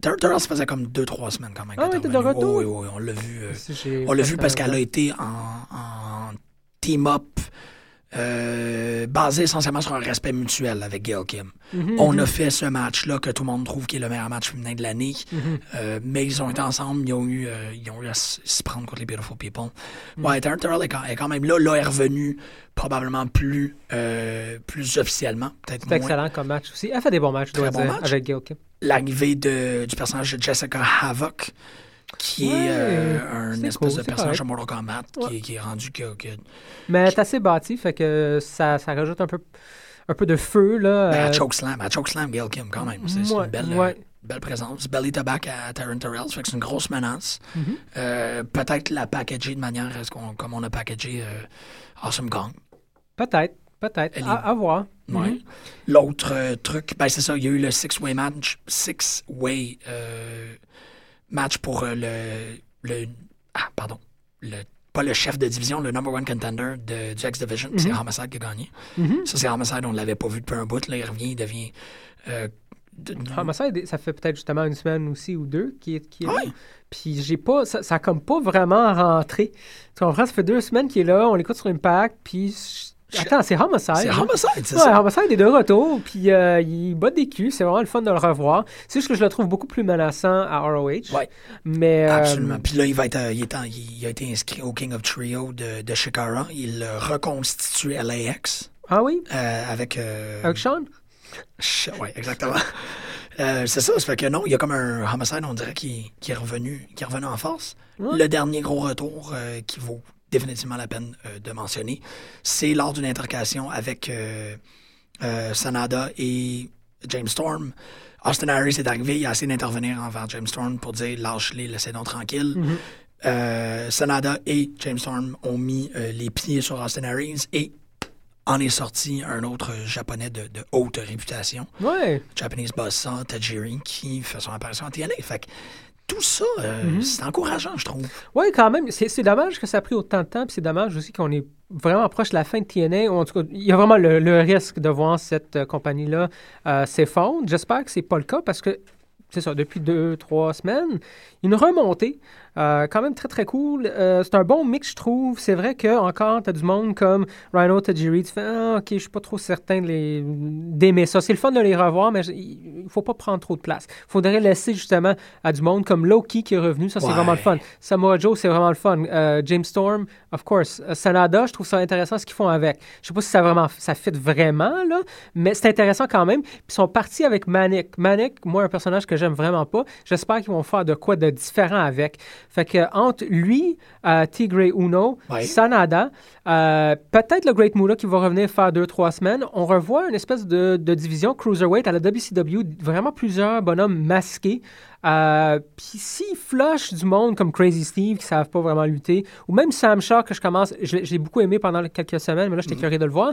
Ter- Terrell, ça faisait comme 2-3 semaines quand même. Ah oui, de retour? Oui, oui, on l'a vu. euh, on l'a vu parce qu'elle a été en, en team-up euh, basé essentiellement sur un respect mutuel avec Gail Kim. Mhm, On mhm. a fait ce match-là que tout le monde trouve qui est le meilleur match féminin de l'année. Mhm. Euh, mais ils ont été ensemble, ils ont eu, euh, ils ont eu à se prendre contre les Beautiful People. Ouais, Terrell est quand, même là. Là, elle est revenue probablement plus, plus officiellement. Peut-être C'est excellent comme match aussi. Elle fait des bons matchs, dois Très bon dire, match. avec Gail Kim. L'arrivée de, du personnage de Jessica Havoc, qui Ouais, est euh, un espèce cool, de personnage correct. de Mortal Kombat qui, Ouais. est- qui est rendu que, que Mais elle est assez bâtie, fait que ça, ça rajoute un peu, un peu de feu. Là, Ben, euh, à Chokeslam, à Chokeslam, Gail Kim, quand même. C'est ouais, une belle, euh, belle présence. Belly Tabac à Taryn Terrell, ça fait que c'est une grosse menace. Mhm. Euh, Peut-être la packager de manière à ce qu'on, comme on a packagé euh, Awesome Kong. Peut-être, peut-être. Est- À, à voir. Mhm. L'autre euh, truc, ben c'est ça, il y a eu le six-way match, six-way euh, match pour euh, le, le, ah, pardon, le, pas le chef de division, le number one contender de, du X-Division, c'est Homicide qui a gagné. Mhm. Ça, c'est Homicide, on ne l'avait pas vu depuis un bout, là, il revient, il devient... Euh, de- mais ça, fait peut-être justement une semaine aussi ou deux qui est, qui est là. Puis j'ai pas, ça, ça a comme pas vraiment rentré. Tu comprends? Ça fait deux semaines qu'il est là, on l'écoute sur Impact, puis... Attends, c'est Homicide. c'est? Homicide, c'est Ouais, ça. Homicide est de retour, puis euh, il bat des culs, c'est vraiment le fun de le revoir. C'est juste que je le trouve beaucoup plus menaçant à ROH. Ouais. Mais, euh, Absolument. Puis là, il, va être, euh, il, est en- il a été inscrit au King of Trio de, de Shikara. Il reconstitue LAX ah oui? euh, avec... Avec Sean? Ouais, exactement. Euh, c'est ça, ça fait que non, il y a comme un homicide, on dirait, qui, qui est revenu, qui est revenu en force. Ouais. Le dernier gros retour euh, qui vaut définitivement la peine euh, de mentionner, c'est lors d'une intercation avec euh, euh, Sanada et James Storm. Austin Harris est arrivé, il a essayé d'intervenir envers James Storm pour dire lâche-les, laissez donc tranquille. Mhm. Euh, Sanada et James Storm ont mis les pieds sur Austin Harris et en est sorti un autre japonais de, de haute réputation. Ouais. Japanese Buzzsaw, Tajiri, qui fait son apparition en TNA. Fait que tout ça, euh, Mhm. c'est encourageant, je trouve. Ouais, quand même. C'est c'est dommage que ça a pris autant de temps, puis c'est dommage aussi qu'on est vraiment proche de la fin de TNA. En tout cas, il y a vraiment le, le risque de voir cette euh, compagnie-là euh, s'effondre. J'espère que c'est pas le cas parce que, c'est ça, depuis deux, trois semaines, une remontée. Euh, quand même très très cool. Euh, c'est un bon mix, je trouve. C'est vrai que encore t'as du monde comme Rhino Tajiri. Tu fais ah, ok, je suis pas trop certain de les- d'aimer ça. C'est le fun de les revoir, mais il faut pas prendre trop de place. Faudrait laisser justement à du monde comme Loki qui est revenu. Ça c'est Ouais. vraiment le fun. Samoa Joe, c'est vraiment le fun. Euh, James Storm, of course. Sanada, je trouve ça intéressant ce qu'ils font avec. Je sais pas si ça vraiment ça fit vraiment là, mais c'est intéressant quand même. Puis ils sont partis avec Manic. Manic, moi un personnage que j'aime vraiment pas. J'espère qu'ils vont faire de quoi de différent avec. Fait que entre lui, euh, Tigre Uno, Ouais. Sanada, euh, peut-être le Great Muta qui va revenir faire deux trois semaines. On revoit une espèce de, de division cruiserweight à la WCW, vraiment plusieurs bonhommes masqués. Euh, Puis s'ils flush du monde comme Crazy Steve qui savent pas vraiment lutter, ou même Sam Shaw que je commence, je je l'ai beaucoup aimé pendant quelques semaines, mais là j'étais curieux de le voir.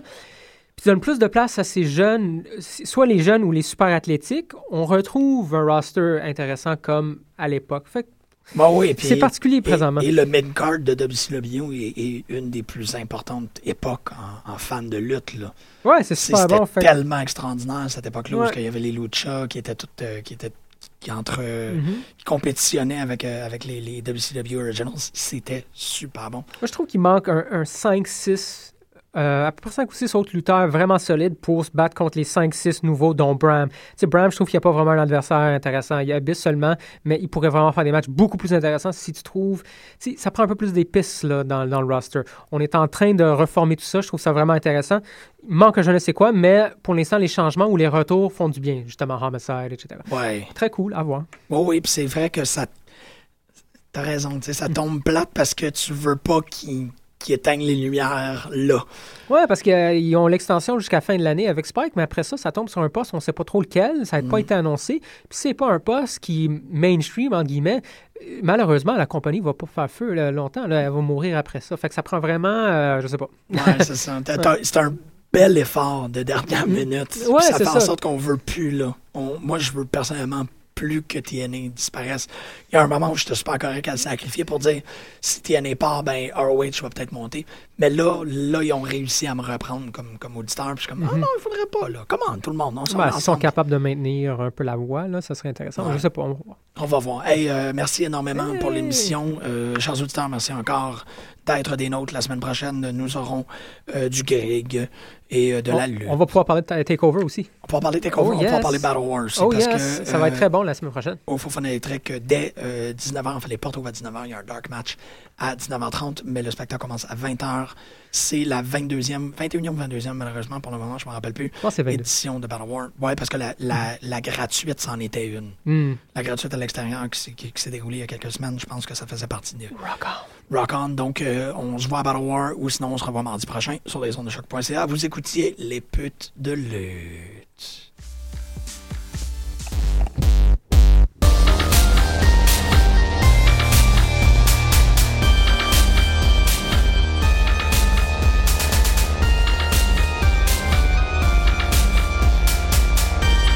Puis donne plus de place à ces jeunes, soit les jeunes ou les super athlétiques, on retrouve un roster intéressant comme à l'époque. Fait que Bon, oui, puis- c'est particulier présentement. Et, le mid-card de WCW est, est une des plus importantes époques en, en fan de lutte. Là. ouais, c'est super C'était bon. Fait que- tellement extraordinaire cette époque-là où Ouais. il y avait les Lucha qui étaient toutes euh, qui étaient qui entre euh, Mhm. qui compétitionnaient avec euh, avec les, les WCW Originals. C'était super bon. Moi, je trouve qu'il manque un, un 5-6, euh, à peu près 5 ou 6 autres lutteurs vraiment solides pour se battre contre les 5-6 nouveaux, dont Bram. Tu sais, Bram, je trouve qu'il n'y a pas vraiment un adversaire intéressant. Il y a Abyss seulement, mais il pourrait vraiment faire des matchs beaucoup plus intéressants si tu trouves. Tu sais, ça prend un peu plus d'épices là, dans, dans le roster. On est en train de reformer tout ça. Je trouve ça vraiment intéressant. Il manque je ne sais quoi, mais pour l'instant, les changements ou les retours font du bien. Justement, Homicide, etc. Ouais. Très cool à voir. Oui, oui, puis c'est vrai que ça. T'as raison, tu sais, ça tombe plate parce que tu veux pas qu'ils qu'ils éteignent les lumières là. Ouais, parce qu'ils ont l'extension jusqu'à la fin de l'année avec Spike, mais après ça, ça tombe sur un poste, on sait pas trop lequel, ça n'a pas été annoncé. Puis c'est pas un poste qui est mainstream, entre guillemets. euh, Malheureusement, la compagnie va pas faire feu là, longtemps. Là, elle va mourir après ça. Fait que ça prend vraiment, euh, je sais pas. Ouais, c'est ça. C'est un bel effort de dernière minute. Puis Ouais, ça fait en sorte qu'on veut plus là. on- moi, je veux personnellement plus que TNA disparaisse. Il y a un moment où j'étais super correct à le sacrifier pour dire si TNA part, ben ROH va peut-être monter. Mais là, là, ils ont réussi à me reprendre comme, comme auditeur. Puis je suis comme, ah non, il faudrait pas, là. Comment, tout le monde, on Ben, S'ils sont capables de maintenir un peu la voix, là, ça serait intéressant. Ouais. Je sais pas. on va voir. On va voir. Hey, euh, merci énormément pour l'émission. Euh, chers auditeurs, merci encore d'être des nôtres. La semaine prochaine, nous aurons euh, du Greg et euh, de la On, lutte. on va pouvoir parler de ta- Takeover aussi. On va parler Takeover, Oh, on va parler Battle Wars. aussi, Oh parce yes, que, ça va être euh, très bon la semaine prochaine. au Faux électrique dès euh, 19h. Enfin, les portes ouvrent à 19h. Il y a un dark match à 19h30, mais le spectacle commence à 20h. C'est la 22e, 21e ou 22e, malheureusement, pour le moment, je ne me rappelle plus. C'est 22. Édition de Battle War. Ouais, parce que la, la, la gratuite, c'en était une. Hmm. La gratuite à l'extérieur qui, s'est- qui- qui s'est déroulée il y a quelques semaines, je pense que ça faisait partie de Rock on. Rock On. Donc, euh, on se voit à Battle War ou sinon on se revoit mardi prochain sur les ondes de choc.ca. Vous écoutiez les putes de lutte.